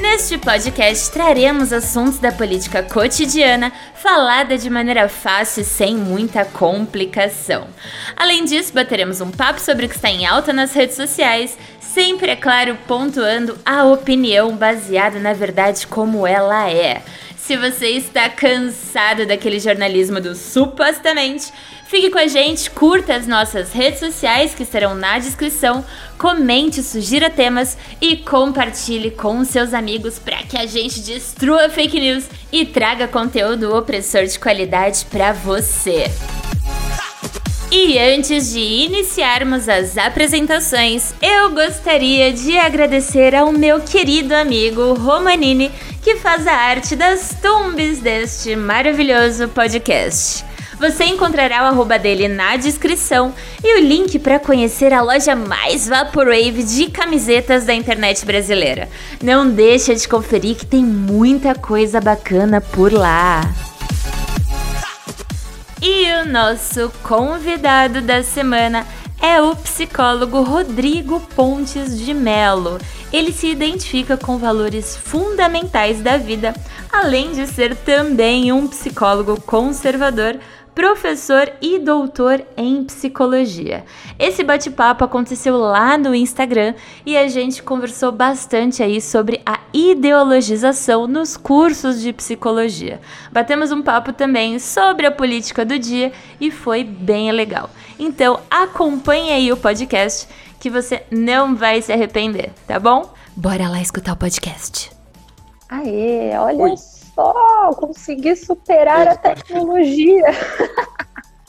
Neste podcast traremos assuntos da política cotidiana falada de maneira fácil e sem muita complicação. Além disso, bateremos um papo sobre o que está em alta nas redes sociais, sempre, é claro, pontuando a opinião baseada na verdade como ela é. Se você está cansado daquele jornalismo do supostamente, fique com a gente, curta as nossas redes sociais que estarão na descrição, comente, sugira temas e compartilhe com seus amigos para que a gente destrua fake news e traga conteúdo opressor de qualidade para você. E antes de iniciarmos as apresentações, eu gostaria de agradecer ao meu querido amigo Romanini, que faz a arte das tumbes deste maravilhoso podcast. Você encontrará o arroba dele na descrição e o link para conhecer a loja mais vaporwave de camisetas da internet brasileira. Não deixa de conferir que tem muita coisa bacana por lá. E o nosso convidado da semana é o psicólogo Rodrigo Pontes de Melo. Ele se identifica com valores fundamentais da vida, além de ser também um psicólogo conservador professor e doutor em psicologia. Esse bate-papo aconteceu lá no Instagram e a gente conversou bastante aí sobre a ideologização nos cursos de psicologia. Batemos um papo também sobre a política do dia e foi bem legal. Então acompanhe aí o podcast que você não vai se arrepender, tá bom? Bora lá escutar o podcast. Aê, olha Oi só, consegui superar a tecnologia.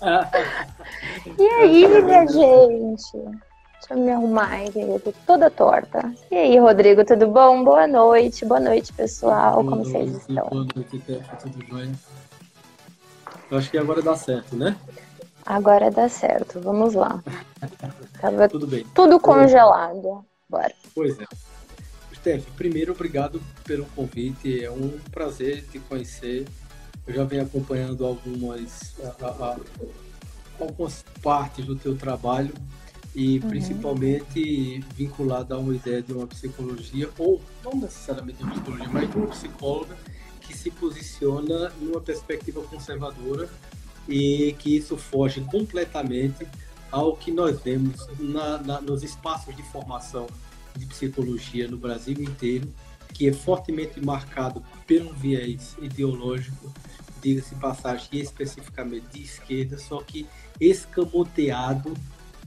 e aí, minha gente? Deixa eu me arrumar aí, querido. Toda torta. E aí, Rodrigo, tudo bom? Boa noite. Boa noite, pessoal. Como vocês estão? Tudo bem? Eu acho que agora dá certo, né? Agora dá certo. Vamos lá. Tava tudo bem. Tudo congelado. Bora. Pois é. Steph, primeiro, obrigado pelo convite. É um prazer te conhecer. Eu já venho acompanhando algumas, a, a, algumas partes do teu trabalho e uhum. principalmente vinculado a uma ideia de uma psicologia, ou não necessariamente de uma psicologia, mas de uma psicóloga que se posiciona numa perspectiva conservadora e que isso foge completamente ao que nós vemos na, na, nos espaços de formação de psicologia no Brasil inteiro, que é fortemente marcado pelo viés ideológico, diga-se passagem, especificamente de esquerda, só que escamoteado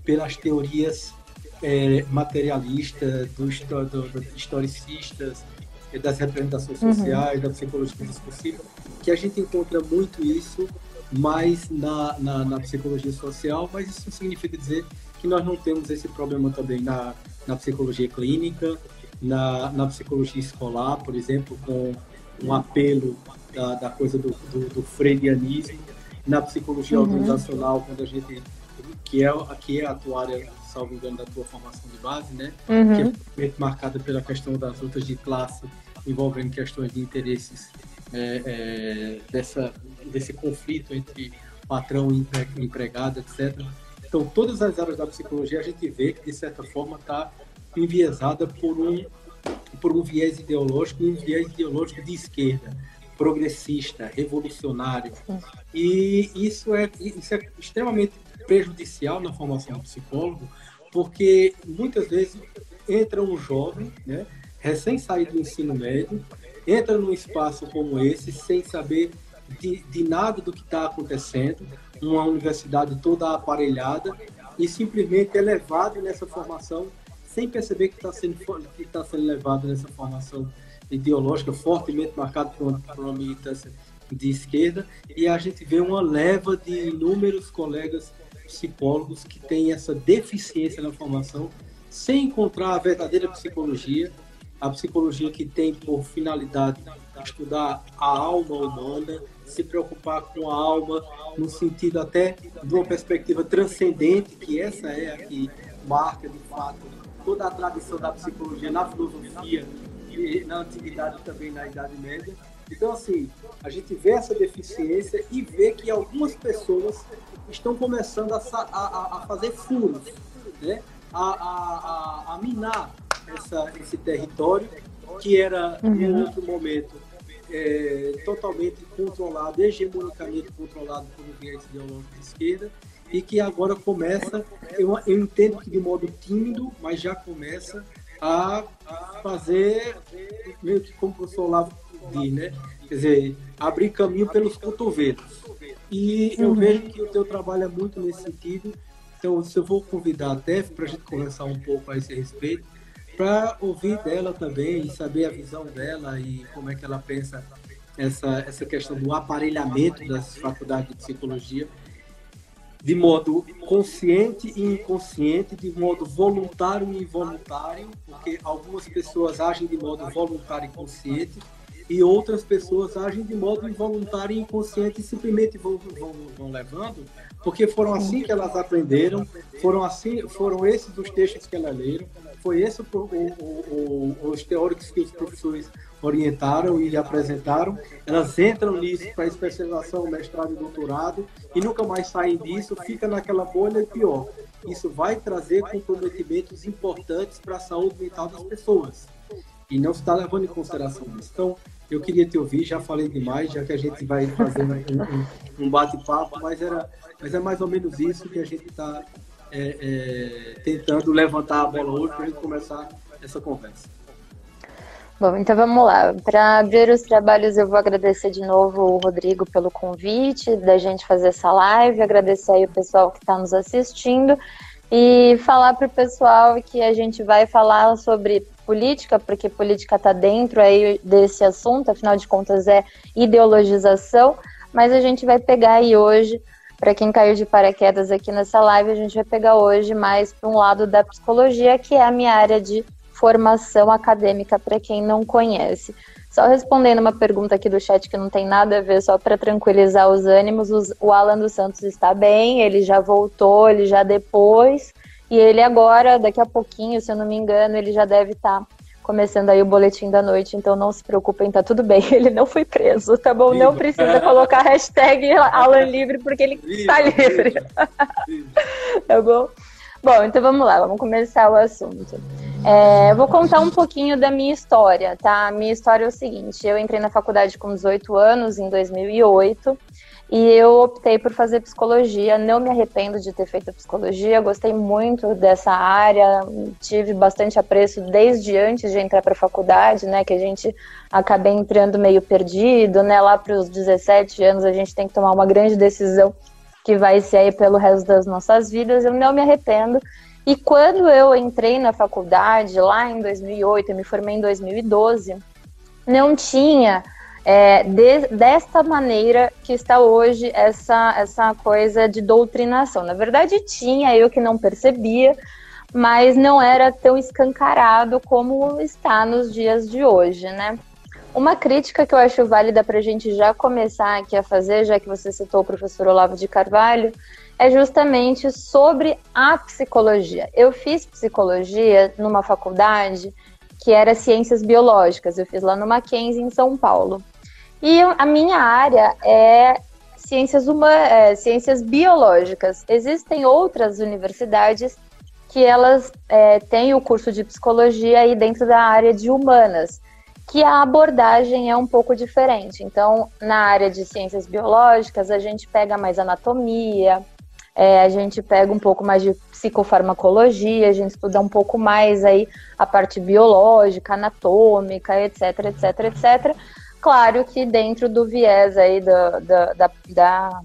pelas teorias é, materialistas, do, do, do, historicistas, é, das representações uhum. sociais, da psicologia discursiva, que a gente encontra muito isso mais na, na, na, psicologia social, mas isso significa dizer que nós não temos esse problema também na na psicologia clínica, na, na psicologia escolar, por exemplo, com um apelo da, da coisa do, do, do freudianismo, na psicologia uhum. organizacional, quando a gente que é que é a tua área, salvo engano, da tua formação de base, né? Uhum. Que é marcada pela questão das lutas de classe envolvendo questões de interesses é, é, dessa desse conflito entre patrão e empregado, etc. Então, todas as áreas da psicologia a gente vê que, de certa forma, está enviesada por um, por um viés ideológico, um viés ideológico de esquerda, progressista, revolucionário. E isso é, isso é extremamente prejudicial na formação do psicólogo, porque muitas vezes entra um jovem, né, recém saído do ensino médio, entra num espaço como esse sem saber de, de nada do que está acontecendo, uma universidade toda aparelhada e simplesmente é levado nessa formação sem perceber que está sendo, que tá sendo levado nessa formação ideológica fortemente marcada por uma, por uma militância de esquerda. E a gente vê uma leva de inúmeros colegas psicólogos que têm essa deficiência na formação sem encontrar a verdadeira psicologia, a psicologia que tem por finalidade estudar a alma humana, se preocupar com a alma no sentido até de uma perspectiva transcendente, que essa é a que marca de fato toda a tradição da psicologia na filosofia e na antiguidade também na Idade Média. Então, assim, a gente vê essa deficiência e vê que algumas pessoas estão começando a, a, a fazer furos, né? a, a, a, minar essa, esse território que era, uhum. em outro momento, é, totalmente controlado, hegemonicamente controlado por um viés ideológico de esquerda, e que agora começa, eu, eu entendo que de modo tímido, mas já começa a, fazer, meio que como o professor Olavo diz, né? Quer dizer, abrir caminho pelos cotovelos. E eu uhum. vejo que o teu trabalho é muito nesse sentido. Então, se eu vou convidar a Tef para a gente conversar um pouco a esse respeito, para ouvir dela também saber a visão dela e como é que ela pensa essa, essa questão do aparelhamento das faculdades de psicologia de modo consciente e inconsciente, de modo voluntário e involuntário, porque algumas pessoas agem de modo voluntário e consciente e outras pessoas agem de modo involuntário e inconsciente e simplesmente vão, vão, vão levando, porque foram assim que elas aprenderam, foram assim, foram esses os textos que elas leram, foi esse o, o, o, os teóricos que os professores orientaram e apresentaram, elas entram nisso para especialização, mestrado e doutorado e nunca mais saem disso, fica naquela bolha e pior. Isso vai trazer comprometimentos importantes para a saúde mental das pessoas e não está levando em consideração isso. Então, eu queria te ouvir, já falei demais, já que a gente vai um, um, um bate-papo, mas, era, mas é mais ou menos isso que a gente está é, é, tentando levantar a bola hoje para a gente começar essa conversa. Bom, então vamos lá. Para abrir os trabalhos, eu vou agradecer de novo o Rodrigo pelo convite da gente fazer essa live, agradecer aí o pessoal que está nos assistindo e falar para o pessoal que a gente vai falar sobre política, porque política está dentro aí desse assunto, afinal de contas é ideologização, mas a gente vai pegar aí hoje, para quem caiu de paraquedas aqui nessa live, a gente vai pegar hoje mais para um lado da psicologia, que é a minha área de formação acadêmica para quem não conhece. Só respondendo uma pergunta aqui do chat que não tem nada a ver, só para tranquilizar os ânimos, o Alan dos Santos está bem, ele já voltou, ele já depois, e ele agora, daqui a pouquinho, se eu não me engano, ele já deve estar tá começando aí o boletim da noite, então não se preocupem, tá tudo bem, ele não foi preso, tá bom? Viva. Não precisa colocar hashtag Alan livre, porque ele está livre. tá bom? Bom, então vamos lá, vamos começar o assunto. É, vou contar um pouquinho da minha história, tá? A minha história é o seguinte: eu entrei na faculdade com 18 anos, em 2008, e eu optei por fazer psicologia. Não me arrependo de ter feito psicologia, gostei muito dessa área, tive bastante apreço desde antes de entrar para a faculdade, né? Que a gente acabei entrando meio perdido, né? Lá para os 17 anos a gente tem que tomar uma grande decisão que vai ser aí pelo resto das nossas vidas, eu não me arrependo. E quando eu entrei na faculdade, lá em 2008, eu me formei em 2012, não tinha é, de, desta maneira que está hoje essa, essa coisa de doutrinação. Na verdade, tinha, eu que não percebia, mas não era tão escancarado como está nos dias de hoje, né? Uma crítica que eu acho válida para a gente já começar aqui a fazer, já que você citou o professor Olavo de Carvalho, é justamente sobre a psicologia. Eu fiz psicologia numa faculdade que era ciências biológicas, eu fiz lá no Mackenzie, em São Paulo. E a minha área é ciências, é, ciências biológicas. Existem outras universidades que elas é, têm o curso de psicologia aí dentro da área de humanas que a abordagem é um pouco diferente. Então, na área de ciências biológicas, a gente pega mais anatomia, é, a gente pega um pouco mais de psicofarmacologia, a gente estuda um pouco mais aí a parte biológica, anatômica, etc, etc, etc. Claro que dentro do viés aí da, da, da, da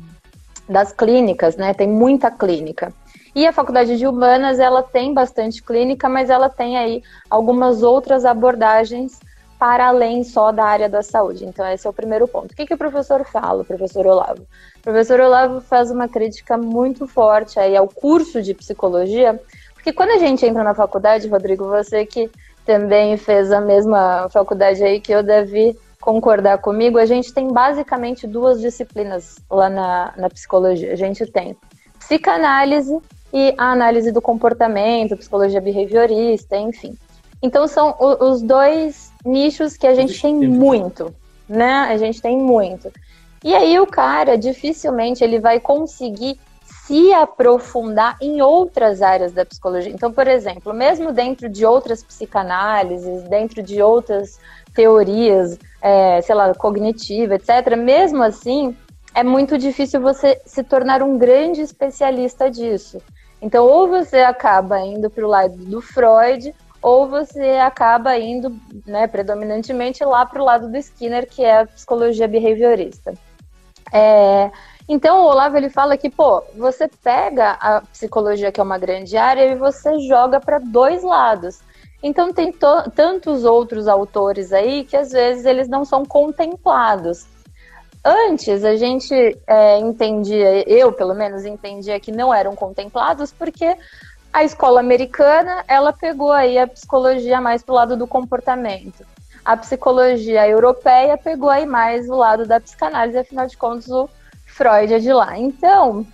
das clínicas, né? Tem muita clínica. E a faculdade de humanas, ela tem bastante clínica, mas ela tem aí algumas outras abordagens para além só da área da saúde. Então, esse é o primeiro ponto. O que, que o professor fala, o professor Olavo? O professor Olavo faz uma crítica muito forte aí ao curso de psicologia, porque quando a gente entra na faculdade, Rodrigo, você que também fez a mesma faculdade aí que eu, Davi, concordar comigo, a gente tem basicamente duas disciplinas lá na, na psicologia. A gente tem psicanálise e a análise do comportamento, psicologia behaviorista, enfim. Então são os dois nichos que a gente tem muito, né? A gente tem muito. E aí o cara dificilmente ele vai conseguir se aprofundar em outras áreas da psicologia. Então, por exemplo, mesmo dentro de outras psicanálises, dentro de outras teorias, é, sei lá, cognitiva, etc., mesmo assim, é muito difícil você se tornar um grande especialista disso. Então, ou você acaba indo para o lado do Freud, ou você acaba indo, né, predominantemente lá para o lado do Skinner, que é a psicologia behaviorista. É, então, o Olavo ele fala que, pô, você pega a psicologia, que é uma grande área, e você joga para dois lados. Então, tem tantos outros autores aí que às vezes eles não são contemplados. Antes, a gente é, entendia, eu pelo menos entendia que não eram contemplados porque a escola americana, ela pegou aí a psicologia mais pro lado do comportamento. A psicologia europeia pegou aí mais o lado da psicanálise, afinal de contas o Freud é de lá. Então,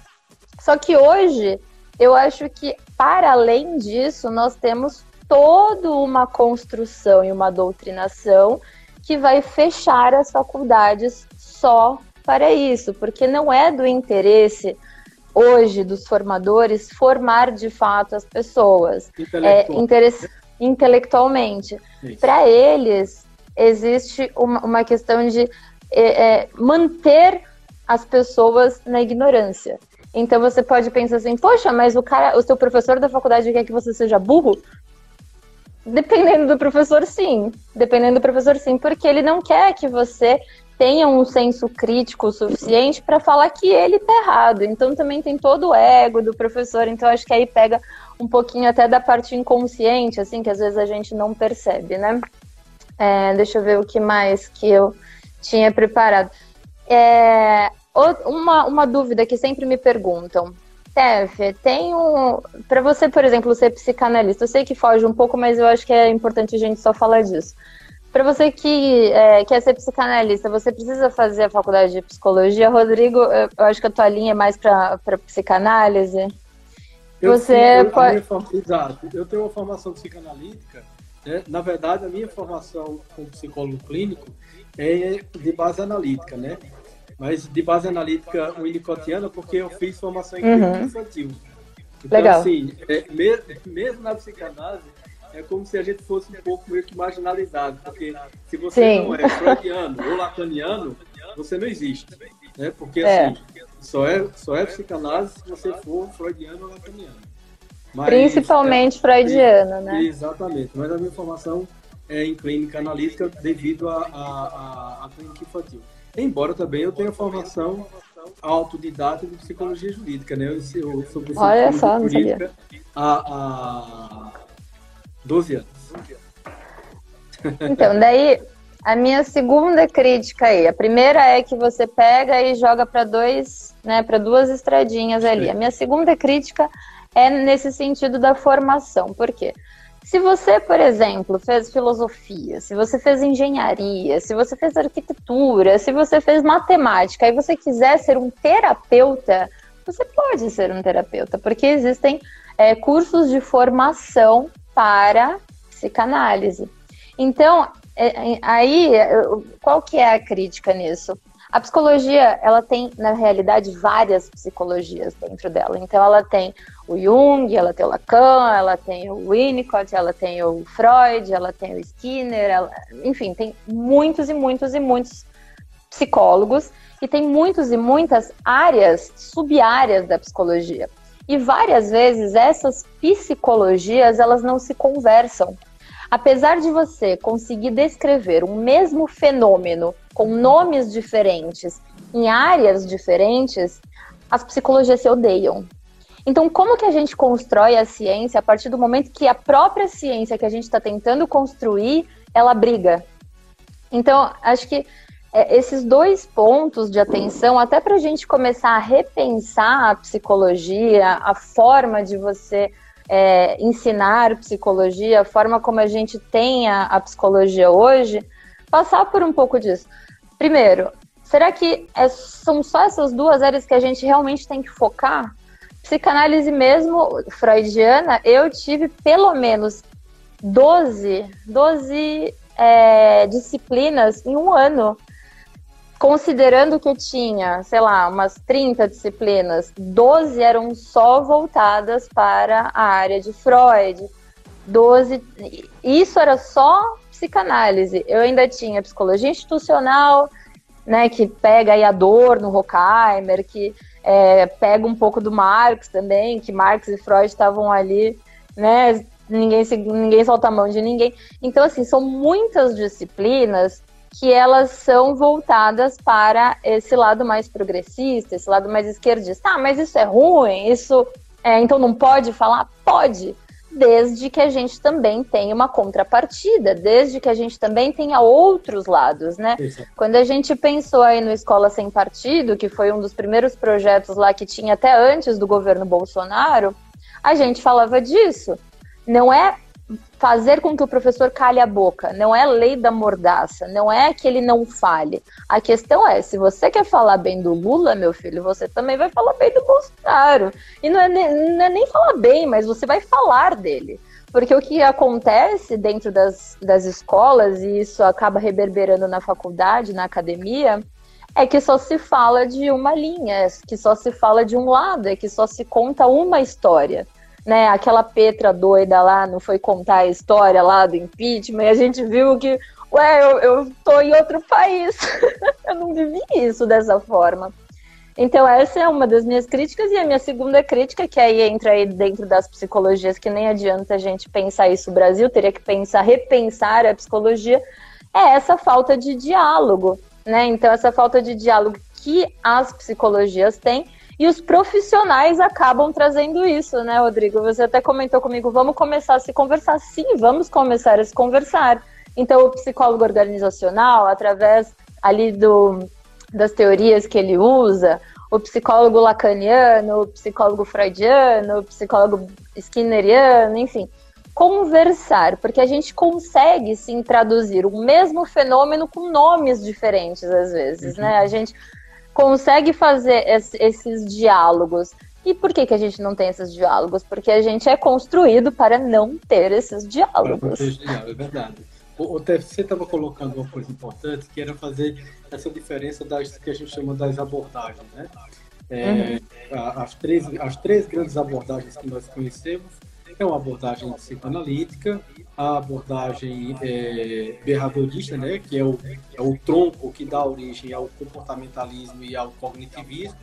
só que hoje eu acho que para além disso nós temos toda uma construção e uma doutrinação que vai fechar as faculdades só para isso, porque não é do interesse hoje dos formadores formar de fato as pessoas é, interesse, intelectualmente. Para eles, existe uma, uma questão de é, é, manter as pessoas na ignorância. Então você pode pensar assim, poxa, mas o cara, o seu professor da faculdade quer que você seja burro? Dependendo do professor, sim. Dependendo do professor, sim, porque ele não quer que você tenha um senso crítico suficiente para falar que ele está errado. Então também tem todo o ego do professor. Então acho que aí pega um pouquinho até da parte inconsciente, assim, que às vezes a gente não percebe, né? É, deixa eu ver o que mais que eu tinha preparado. É, uma, uma dúvida que sempre me perguntam. Tef, tem um. Para você, por exemplo, ser psicanalista, eu sei que foge um pouco, mas eu acho que é importante a gente só falar disso. Para você que é, quer ser psicanalista, você precisa fazer a faculdade de psicologia. Rodrigo, eu acho que a tua linha é mais para psicanálise. Eu você eu, pode. Exato. Eu tenho uma formação psicanalítica. Né? Na verdade, a minha formação como psicólogo clínico é de base analítica, né? Mas de base analítica winnicottiana, porque eu fiz formação em uhum. infantil. Então, Legal. assim, é, mesmo, mesmo na psicanálise, é como se a gente fosse um pouco meio que marginalizado, porque se você Sim. não é freudiano ou lacaniano, você não existe, né? Porque é. assim, só é, só é psicanálise se você for freudiano ou lacaniano. Mas, Principalmente é, freudiano, né? Exatamente, mas a minha formação é em clínica analítica devido à clínica infantil. Embora também eu tenha formação autodidata de psicologia jurídica, né? Eu, eu sou Olha só, jurídica há, há 12 anos. Então, daí a minha segunda crítica aí, a primeira é que você pega e joga para dois, né, para duas estradinhas ali. A minha segunda crítica é nesse sentido da formação. Por quê? Se você, por exemplo, fez filosofia, se você fez engenharia, se você fez arquitetura, se você fez matemática e você quiser ser um terapeuta, você pode ser um terapeuta, porque existem é, cursos de formação para psicanálise. Então, é, é, aí, qual que é a crítica nisso? A psicologia, ela tem, na realidade, várias psicologias dentro dela. Então, ela tem o Jung, ela tem o Lacan, ela tem o Winnicott, ela tem o Freud, ela tem o Skinner, ela... enfim, tem muitos e muitos e muitos psicólogos e tem muitos e muitas áreas, sub-áreas da psicologia. E várias vezes essas psicologias, elas não se conversam. Apesar de você conseguir descrever um mesmo fenômeno com nomes diferentes em áreas diferentes, as psicologias se odeiam. Então, como que a gente constrói a ciência a partir do momento que a própria ciência que a gente está tentando construir, ela briga? Então, acho que é, esses dois pontos de atenção, até para a gente começar a repensar a psicologia, a forma de você é, ensinar psicologia, a forma como a gente tem a, a psicologia hoje, passar por um pouco disso. Primeiro, será que é, são só essas duas áreas que a gente realmente tem que focar? Psicanálise mesmo freudiana, eu tive pelo menos 12, 12 é, disciplinas em um ano. Considerando que eu tinha, sei lá, umas 30 disciplinas, 12 eram só voltadas para a área de Freud. 12. Isso era só psicanálise. Eu ainda tinha psicologia institucional, né, que pega aí a dor no Horkheimer, que é, pega um pouco do Marx também, que Marx e Freud estavam ali, né, ninguém, ninguém solta a mão de ninguém. Então, assim, são muitas disciplinas que elas são voltadas para esse lado mais progressista, esse lado mais esquerdista. Ah, mas isso é ruim, isso é, então não pode falar? Pode desde que a gente também tenha uma contrapartida, desde que a gente também tenha outros lados, né? Quando a gente pensou aí no Escola Sem Partido, que foi um dos primeiros projetos lá que tinha até antes do governo Bolsonaro, a gente falava disso. Não é fazer com que o professor calhe a boca. Não é lei da mordaça, não é que ele não fale. A questão é, se você quer falar bem do Lula, meu filho, você também vai falar bem do Bolsonaro. E não é, não é nem falar bem, mas você vai falar dele. Porque o que acontece dentro das, das escolas, e isso acaba reverberando na faculdade, na academia, é que só se fala de uma linha, é que só se fala de um lado, é que só se conta uma história né, aquela Petra doida lá não foi contar a história lá do impeachment, e a gente viu que, ué, eu, eu tô em outro país, eu não vivi isso dessa forma. Então essa é uma das minhas críticas, e a minha segunda crítica, que aí entra aí dentro das psicologias, que nem adianta a gente pensar isso no Brasil, teria que pensar, repensar a psicologia, é essa falta de diálogo, né? Então essa falta de diálogo que as psicologias têm, e os profissionais acabam trazendo isso, né, Rodrigo? Você até comentou comigo, vamos começar a se conversar. Sim, vamos começar a se conversar. Então, o psicólogo organizacional, através ali do, das teorias que ele usa, o psicólogo lacaniano, o psicólogo freudiano, o psicólogo skinneriano, enfim, conversar, porque a gente consegue sim traduzir o mesmo fenômeno com nomes diferentes às vezes, uhum. né? A gente consegue fazer esses diálogos. E por que, que a gente não tem esses diálogos? Porque a gente é construído para não ter esses diálogos. É verdade. O, TFC estava colocando uma coisa importante, que era fazer essa diferença das que a gente chama das abordagens, né? É, uhum. as, três, as três grandes abordagens que nós conhecemos é uma abordagem psicoanalítica, a abordagem é, berradorista, né, que é o, é o tronco que dá origem ao comportamentalismo e ao cognitivismo,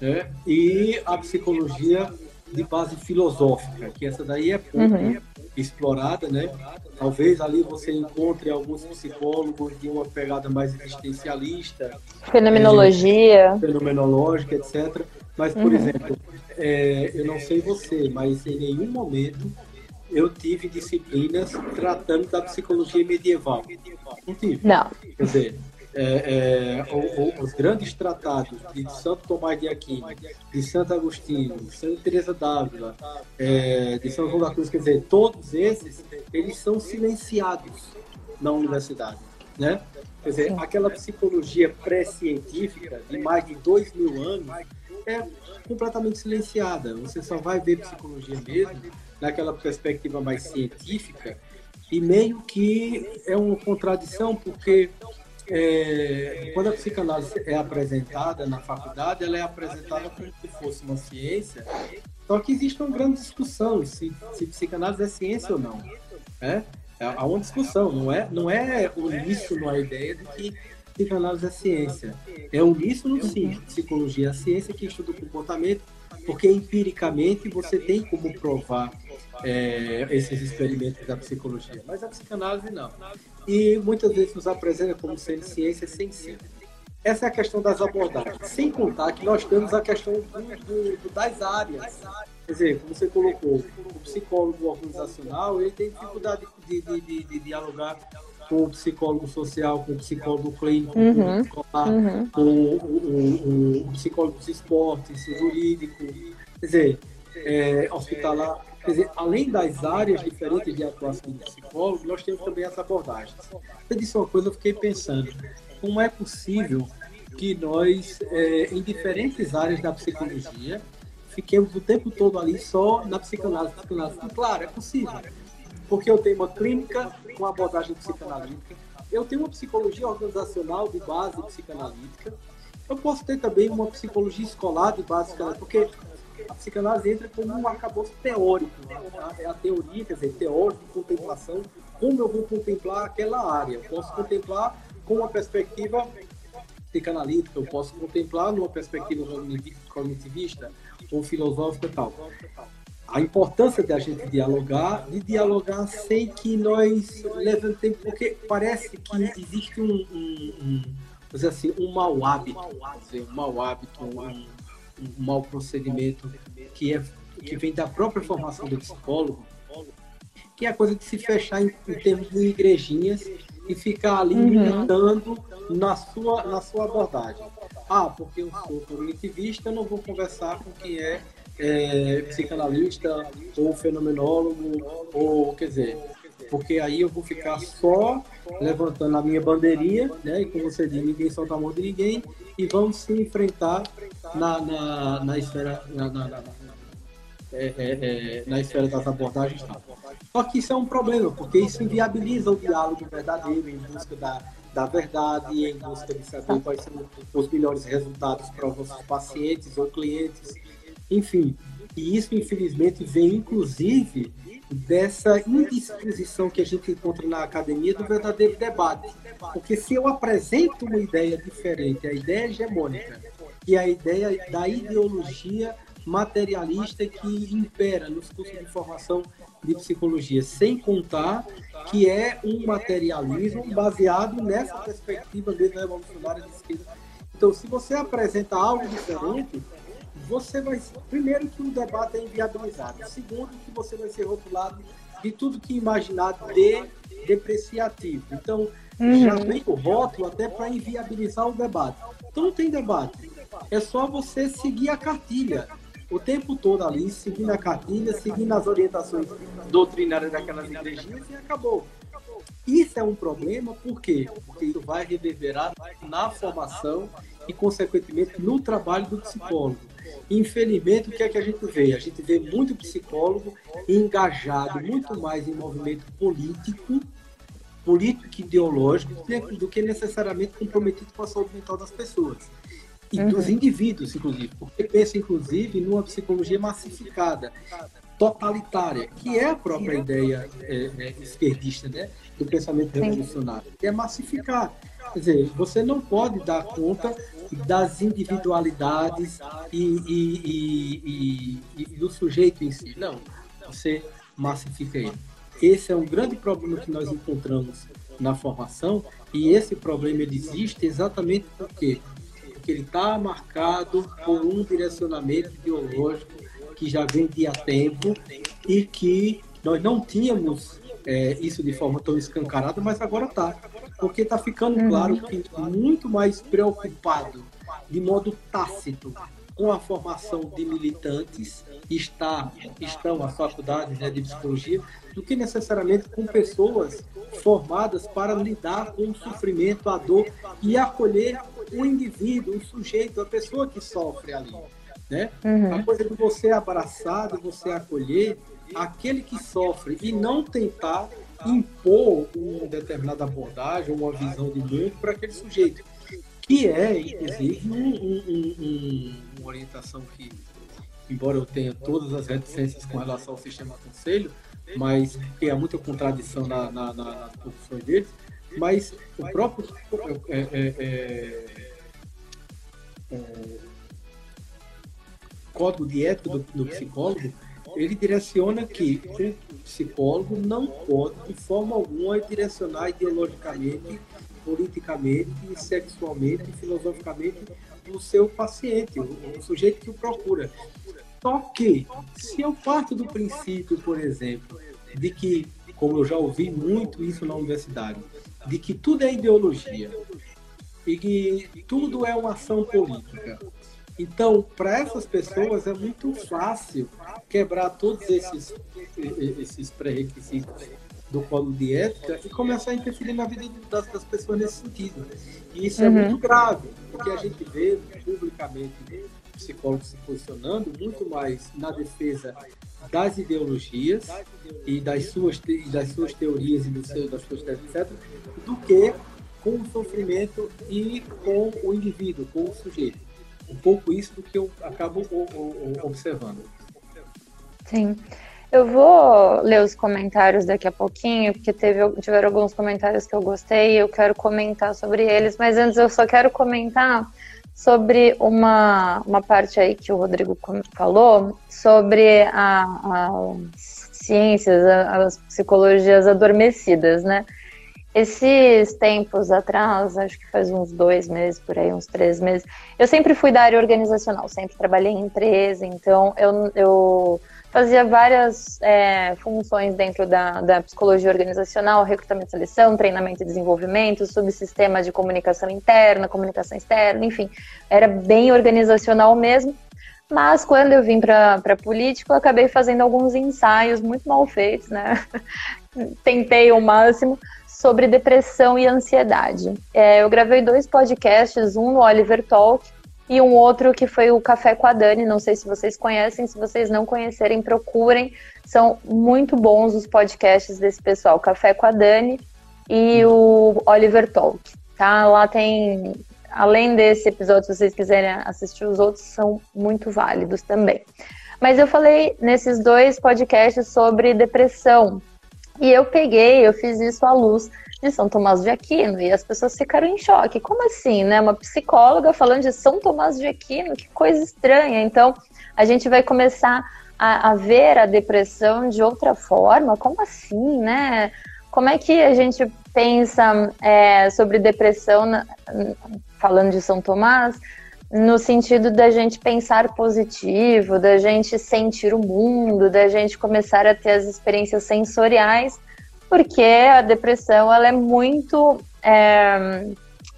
né, e a psicologia de base filosófica, que essa daí é pouco uhum. explorada, né? Talvez ali você encontre alguns psicólogos de uma pegada mais existencialista, fenomenologia, é, fenomenológica, etc. Mas, por uhum. exemplo, é, eu não sei você, mas em nenhum momento eu tive disciplinas tratando da psicologia medieval. Não tive. Não. Quer dizer, é, é, os grandes tratados de Santo Tomás de Aquino, de Santo Agostinho, de Santa Teresa d'Ávila, é, de São João da Cruz, quer dizer, todos esses, eles são silenciados na universidade, né? Quer dizer, aquela psicologia pré-científica de mais de dois mil anos é completamente silenciada. Você só vai ver psicologia mesmo naquela perspectiva mais científica e meio que é uma contradição porque é, quando a psicanálise é apresentada na faculdade, ela é apresentada como se fosse uma ciência, só que existe uma grande discussão se, se psicanálise é ciência ou não. É? Há uma discussão, não é, não é uníssono a ideia de que psicanálise é ciência. É uníssono, sim, psicologia é a ciência que estuda o comportamento, porque empiricamente você tem como provar é, esses experimentos da psicologia, mas a psicanálise não. E muitas vezes nos apresenta como sendo ciência sem ser. Essa é a questão das abordagens. Sem contar que nós temos a questão do, do, das áreas. Quer dizer, como você colocou, o psicólogo organizacional ele tem dificuldade de, de, de, de dialogar com o psicólogo social, com o psicólogo clínico, uhum, com, o, uhum. com o, o, o, o, psicólogo dos esportes, jurídico. Quer dizer, é, hospitalar. Quer dizer, além das áreas diferentes de atuação do psicólogo, nós temos também as abordagens. Você disse uma coisa, eu fiquei pensando, como é possível que nós, é, em diferentes áreas da psicologia, fiquemos o tempo todo ali só na psicanálise. psicanálise. claro, é possível. Porque eu tenho uma clínica com abordagem psicanalítica, eu tenho uma psicologia organizacional de base psicanalítica, eu posso ter também uma psicologia escolar de base psicanalítica, porque a psicanálise entra como um arcabouço teórico, né? é a teoria, quer dizer, teórico contemplação, como eu vou contemplar aquela área. Eu posso contemplar com uma perspectiva psicanalítica, eu posso contemplar numa perspectiva cognitivista ou filosófica e tal. A importância da gente dialogar, de dialogar sem que nós levantemos, porque parece que existe um, um, um assim, um mau hábito, dizer, um mau hábito, um, um mau procedimento que, é, que vem da própria formação do psicólogo, que é a coisa de se fechar em, em termos de igrejinhas e ficar ali uhum. militando na sua, na sua abordagem. Ah, porque eu sou cognitivista, eu não vou conversar com quem é, é psicanalista ou fenomenólogo, ou quer dizer, porque aí eu vou ficar só levantando a minha bandeirinha, né? E como você diz, ninguém solta a mão de ninguém, e vamos se enfrentar na, na, na esfera. Na, na, na, é, é, é, na esfera das abordagens. Tá? Só que isso é um problema, porque isso inviabiliza o diálogo verdadeiro em busca da, da verdade, em busca de saber quais são os melhores resultados para os nossos pacientes ou clientes, enfim. E isso, infelizmente, vem inclusive dessa indisposição que a gente encontra na academia do verdadeiro debate. Porque se eu apresento uma ideia diferente, a ideia hegemônica, e a ideia da ideologia materialista que impera nos cursos de formação de psicologia, sem contar que é um materialismo baseado nessa perspectiva mesmo revolucionária de esquerda. Então, se você apresenta algo diferente, você vai. Primeiro, que o debate é inviabilizado. Segundo, que você vai ser rotulado de tudo que imaginar de depreciativo. Então, uhum. já vem o rótulo até para inviabilizar o debate. Então, não tem debate. É só você seguir a cartilha o tempo todo ali, seguindo a cartilha, seguindo as orientações doutrinárias daquelas igrejinhas e acabou. Isso é um problema, por quê? Porque isso vai reverberar na formação e, consequentemente, no trabalho do psicólogo. Infelizmente, o que é que a gente vê? A gente vê muito psicólogo engajado muito mais em movimento político, político e ideológico, do que necessariamente comprometido com a saúde mental das pessoas. E uhum. dos indivíduos, inclusive. Porque pensa, inclusive, numa psicologia massificada, totalitária, que é a própria ideia é, é, esquerdista, né? Do pensamento revolucionário, que é massificar. Quer dizer, você não pode dar conta das individualidades e, e, e, e, do sujeito em si. Não, você massifica ele. Esse é um grande problema que nós encontramos na formação e esse problema existe exatamente porque porque ele está marcado por um direcionamento ideológico que já vem de há tempo e que nós não tínhamos é, isso de forma tão escancarada, mas agora está porque está ficando uhum. claro que muito mais preocupado, de modo tácito, com a formação de militantes, está, estão as faculdades né, de psicologia, do que necessariamente com pessoas formadas para lidar com o sofrimento, a dor e acolher o indivíduo, o sujeito, a pessoa que sofre ali. Né? Uhum. A coisa de você abraçar, de você acolher aquele que sofre e não tentar impor uma determinada abordagem, uma visão de mundo para aquele sujeito, que é, inclusive, um, um, um, uma orientação que, embora eu tenha todas as reticências com relação ao sistema conselho, mas que há muita contradição na, na, na, nas posições deles, mas o próprio é, é, é, é código de ética do, do psicólogo ele direciona que o psicólogo não pode, de forma alguma, direcionar ideologicamente, politicamente, sexualmente, filosoficamente o seu paciente, o, sujeito que o procura. Só que, se eu parto do princípio, por exemplo, de que, como eu já ouvi muito isso na universidade, de que tudo é ideologia e que tudo é uma ação política, Então, para essas pessoas é muito fácil quebrar todos esses, esses pré-requisitos do código de ética e começar a interferir na vida das, das pessoas nesse sentido. E isso é uhum. é muito grave, porque a gente vê publicamente psicólogos se posicionando muito mais na defesa das ideologias e das suas, das suas teorias e do seu, das suas teses, etc., do que com o sofrimento e com o indivíduo, com o sujeito. Um pouco isso do que eu acabo observando. Sim. Eu vou ler os comentários daqui a pouquinho, porque teve, tiveram alguns comentários que eu gostei e eu quero comentar sobre eles, mas antes eu só quero comentar sobre uma, uma parte aí que o Rodrigo falou, sobre a, as ciências, as psicologias adormecidas, né? Esses tempos atrás, acho que faz uns dois meses, por aí, uns três meses, eu sempre fui da área organizacional, sempre trabalhei em empresa, então eu, eu fazia várias é, funções dentro da, da psicologia organizacional, recrutamento e seleção, treinamento e desenvolvimento, subsistema de comunicação interna, comunicação externa, enfim, era bem organizacional mesmo. Mas quando eu vim para política, eu acabei fazendo alguns ensaios muito mal feitos, né? Tentei o máximo sobre depressão e ansiedade. É, eu gravei dois podcasts, um no Oliver Talk e um outro que foi o Café com a Dani. Não sei se vocês conhecem, se vocês não conhecerem, procurem. São muito bons os podcasts desse pessoal, Café com a Dani e o Oliver Talk. Tá? Lá tem, além desse episódio, se vocês quiserem assistir os outros, são muito válidos também. Mas eu falei nesses dois podcasts sobre depressão. E eu peguei, eu fiz isso à luz de São Tomás de Aquino e as pessoas ficaram em choque. Como assim, né? Uma psicóloga falando de São Tomás de Aquino, que coisa estranha. Então, a gente vai começar a, a ver a depressão de outra forma. Como assim, né? Como é que a gente pensa é, sobre depressão, na, falando de São Tomás, no sentido da gente pensar positivo, da gente sentir o mundo, da gente começar a ter as experiências sensoriais porque a depressão ela é muito. É,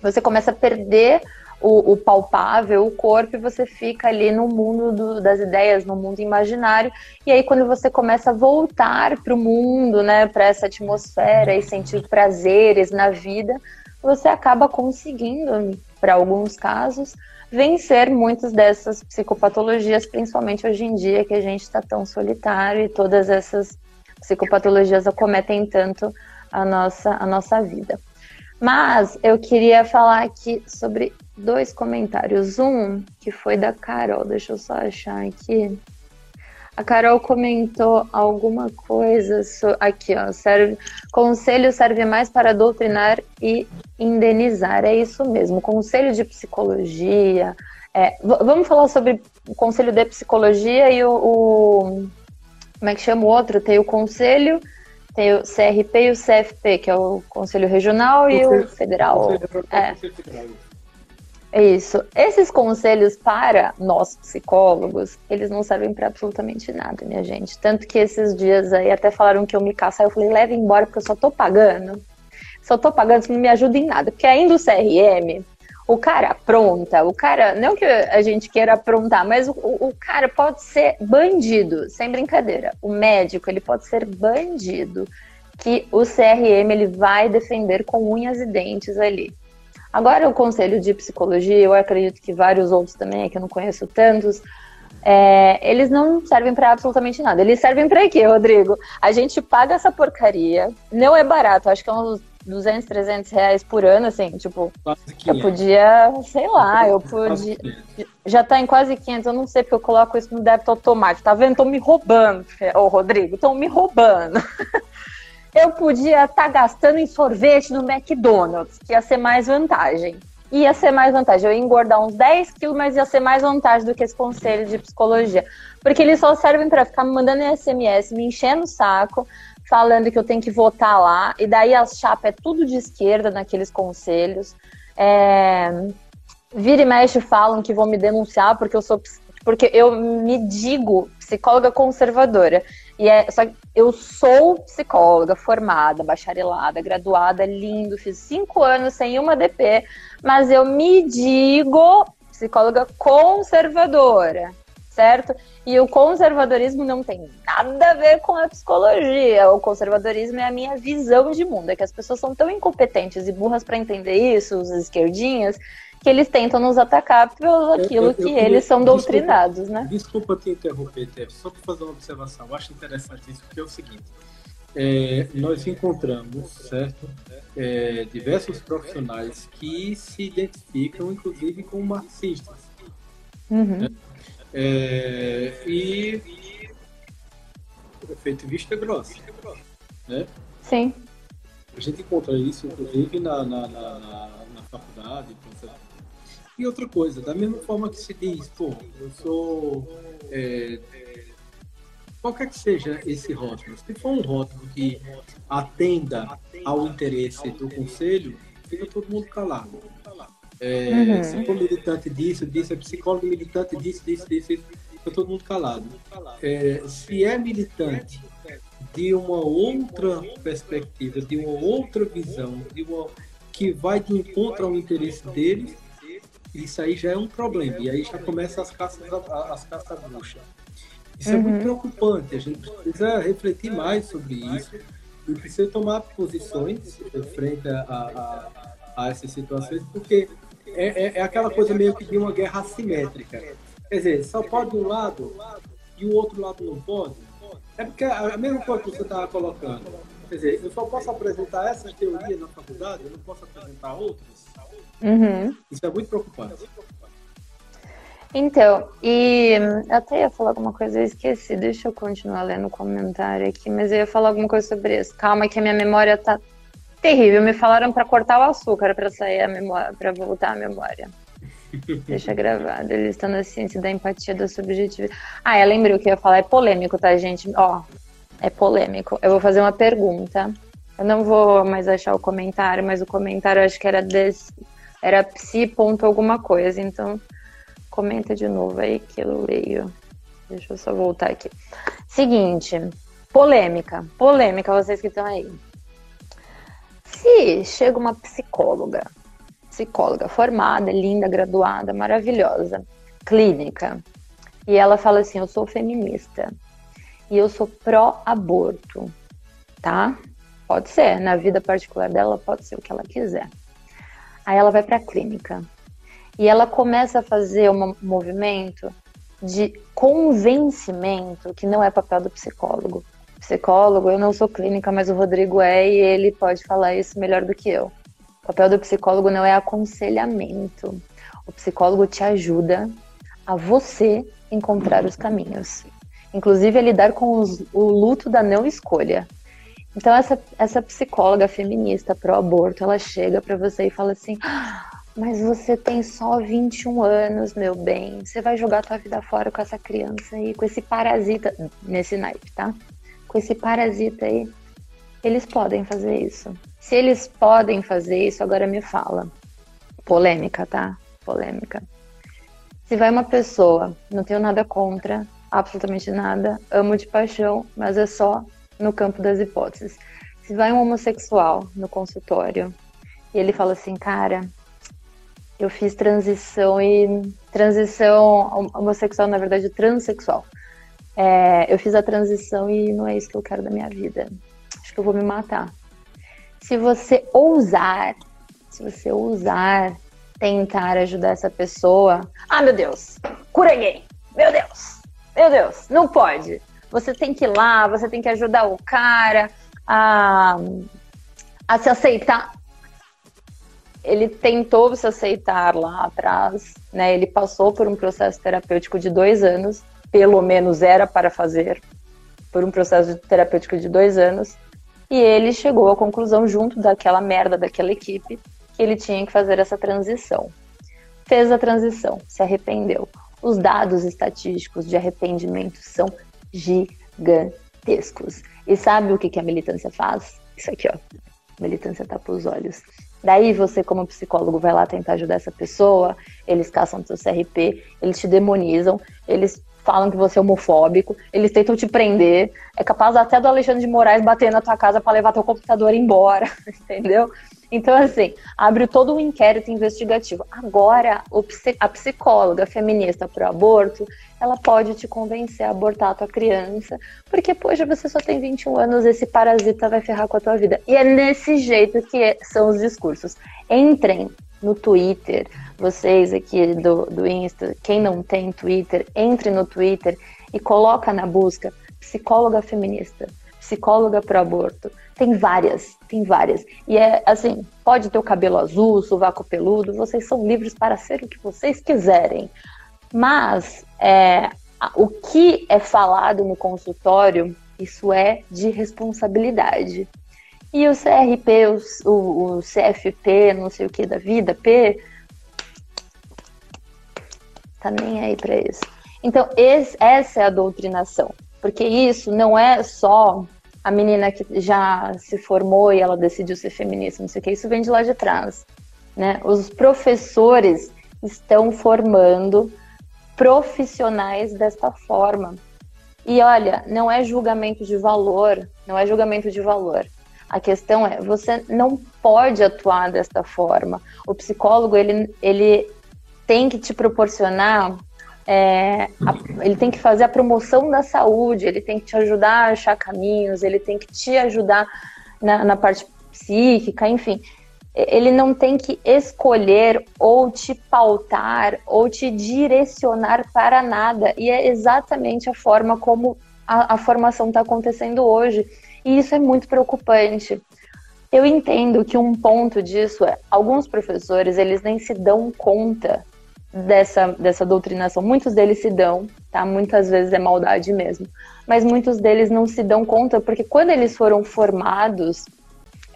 você começa a perder o, o, palpável, o corpo, e você fica ali no mundo do, das ideias, no mundo imaginário. E aí, quando você começa a voltar para o mundo, né, para essa atmosfera e sentir prazeres na vida, você acaba conseguindo, para alguns casos, vencer muitas dessas psicopatologias, principalmente hoje em dia que a gente está tão solitário e todas essas psicopatologias acometem tanto a nossa, a nossa vida. Mas eu queria falar aqui sobre dois comentários. Um que foi da Carol, deixa eu só achar aqui. A Carol comentou alguma coisa so... aqui, ó. Serve... Conselho serve mais para doutrinar e indenizar. É isso mesmo. Conselho de psicologia. É... vamos falar sobre o conselho de psicologia e o, o como é que chama o outro? Tem o conselho, tem o CRP e o CFP, que é o Conselho Regional e o Federal. É. é. Isso. Esses conselhos para nós psicólogos, eles não servem para absolutamente nada, minha gente. Tanto que esses dias aí até falaram que eu me caçar, eu falei, leve embora porque eu só tô pagando. Só tô pagando, isso não me ajuda em nada. Porque ainda o CRM, o cara apronta, o cara, não que a gente queira aprontar, mas o, o, cara pode ser bandido, sem brincadeira. O médico, ele pode ser bandido, que o CRM ele vai defender com unhas e dentes ali. Agora, o conselho de psicologia, eu acredito que vários outros também, que eu não conheço tantos, é, eles não servem para absolutamente nada. Eles servem para quê, Rodrigo? A gente paga essa porcaria, não é barato, acho que é uns 200, 300 reais por ano, assim, tipo, eu podia, sei lá, eu podia, já tá em quase 500, eu não sei porque eu coloco isso no débito automático, tá vendo? Estão me roubando, ô Rodrigo, estão me roubando. eu podia estar tá gastando em sorvete no McDonald's, que ia ser mais vantagem. Ia ser mais vantagem, eu ia engordar uns 10 quilos, mas ia ser mais vantagem do que esse conselho de psicologia. Porque eles só servem para ficar me mandando SMS, me enchendo o saco, falando que eu tenho que votar lá, e daí a chapa é tudo de esquerda naqueles conselhos. É, vira e mexe falam que vão me denunciar porque eu sou porque eu me digo psicóloga conservadora. E é só eu sou psicóloga formada, bacharelada, graduada, lindo, fiz cinco anos sem uma DP, mas eu me digo psicóloga conservadora, certo? E o conservadorismo não tem nada a ver com a psicologia. O conservadorismo é a minha visão de mundo. É que as pessoas são tão incompetentes e burras para entender isso, os esquerdinhas, que eles tentam nos atacar pelo aquilo eu, eu, que eu, eles são doutrinados, desculpa, né? Desculpa te interromper, Tef, só para fazer uma observação. Eu acho interessante isso, porque é o seguinte. É, nós encontramos, certo, é, diversos profissionais que se identificam, inclusive, como marxistas. Uhum. Né? É, e feito vista grossa, né? Sim. A gente encontra isso, inclusive, na, na, na, na faculdade, e outra coisa, da mesma forma que se diz, pô, eu sou. É, qualquer que seja esse rótulo, se for um rótulo que atenda ao interesse do conselho, fica todo mundo calado. É, uhum. Se for militante disso, disso, é psicólogo militante disso, disso, disso, fica todo mundo calado. É, se é militante de uma outra perspectiva, de uma outra visão, de uma que vai de encontro ao interesse deles, isso aí já é um problema. E aí já começa as caças, as caças bruxas. Isso uhum. é muito uhum. preocupante. A gente precisa refletir mais sobre isso e precisa tomar posições frente a, a, a essas situações, porque é, é, é, aquela coisa meio que de uma guerra assimétrica. Quer dizer, só pode um lado e o outro lado não pode. É porque a mesma coisa que você estava colocando. Quer dizer, eu só posso apresentar essa teoria na faculdade, eu não posso apresentar outras. Uhum. Isso é muito preocupante. Então, e eu até ia falar alguma coisa, eu esqueci, deixa eu continuar lendo o comentário aqui, mas eu ia falar alguma coisa sobre isso. Calma que a minha memória tá terrível. Me falaram para cortar o açúcar para sair a memória, para voltar a memória. Deixa gravado. Eles estão na ciência da empatia, da subjetividade. Ah, eu lembrei o que eu ia falar. É polêmico, tá, gente? Ó, é polêmico. Eu vou fazer uma pergunta. Eu não vou mais achar o comentário, mas o comentário acho que era desse, era psi ponto alguma coisa. Então, comenta de novo aí que eu leio. Deixa eu só voltar aqui. Seguinte, polêmica. Polêmica, vocês que estão aí. Se chega uma psicóloga, psicóloga formada, linda, graduada, maravilhosa, clínica, e ela fala assim: Eu sou feminista e eu sou pró-aborto, tá? Pode ser, na vida particular dela, pode ser o que ela quiser. Aí ela vai para a clínica e ela começa a fazer um movimento de convencimento que não é papel do psicólogo. Psicólogo, eu não sou clínica, mas o Rodrigo é e ele pode falar isso melhor do que eu. O papel do psicólogo não é aconselhamento. O psicólogo te ajuda a você encontrar os caminhos. Inclusive a lidar com os, o luto da não escolha. Então, essa, essa psicóloga feminista pró-aborto, ela chega para você e fala assim: ah, Mas você tem só 21 anos, meu bem. Você vai jogar tua vida fora com essa criança aí, com esse parasita. Nesse naipe, tá? Com esse parasita aí. Eles podem fazer isso. Se eles podem fazer isso, agora me fala. Polêmica, tá? Polêmica. Se vai uma pessoa, não tenho nada contra, absolutamente nada, amo de paixão, mas é só no campo das hipóteses. Se vai um homossexual no consultório e ele fala assim, cara, eu fiz transição e transição homossexual, na verdade, transexual. É, eu fiz a transição e não é isso que eu quero da minha vida. Acho que eu vou me matar. Se você ousar, se você ousar tentar ajudar essa pessoa, ah, meu Deus, cura gay, meu Deus, meu Deus, não pode. Você tem que ir lá, você tem que ajudar o cara a, a se aceitar. Ele tentou se aceitar lá atrás, né? Ele passou por um processo terapêutico de dois anos, pelo menos era para fazer, por um processo terapêutico de dois anos, e ele chegou à conclusão, junto daquela merda daquela equipe, que ele tinha que fazer essa transição. Fez a transição, se arrependeu. Os dados estatísticos de arrependimento são gigantescos. E sabe o que, que a militância faz? Isso aqui, ó. Militância tapa os olhos. Daí você, como psicólogo, vai lá tentar ajudar essa pessoa, eles caçam seu CRP, eles te demonizam, eles falam que você é homofóbico, eles tentam te prender, é capaz até do Alexandre de Moraes bater na tua casa para levar teu computador embora, entendeu? Então, assim, abre todo um inquérito investigativo. Agora, a psicóloga feminista pro aborto, ela pode te convencer a abortar a tua criança, porque, poxa, você só tem 21 anos, esse parasita vai ferrar com a tua vida. E é nesse jeito que são os discursos. Entrem no Twitter, vocês aqui do, do Insta, quem não tem Twitter, entre no Twitter e coloca na busca psicóloga feminista, psicóloga pro aborto. Tem várias, tem várias. E é assim, pode ter o cabelo azul, sovaco peludo, vocês são livres para ser o que vocês quiserem. Mas é, o que é falado no consultório, isso é de responsabilidade. E o CRP, o, o, o CFP, não sei o que da vida, P, tá nem aí para isso. Então, esse, essa é a doutrinação, porque isso não é só a menina que já se formou e ela decidiu ser feminista, não sei o que, isso vem de lá de trás. Né? Os professores estão formando profissionais desta forma. E olha, não é julgamento de valor, não é julgamento de valor. A questão é, você não pode atuar desta forma. O psicólogo, ele, ele tem que te proporcionar, é, a, ele tem que fazer a promoção da saúde, ele tem que te ajudar a achar caminhos, ele tem que te ajudar na, na parte psíquica, enfim. Ele não tem que escolher ou te pautar ou te direcionar para nada. E é exatamente a forma como a, a formação está acontecendo hoje. E isso é muito preocupante. Eu entendo que um ponto disso é alguns professores eles nem se dão conta dessa, dessa doutrinação. Muitos deles se dão, tá? Muitas vezes é maldade mesmo. Mas muitos deles não se dão conta porque quando eles foram formados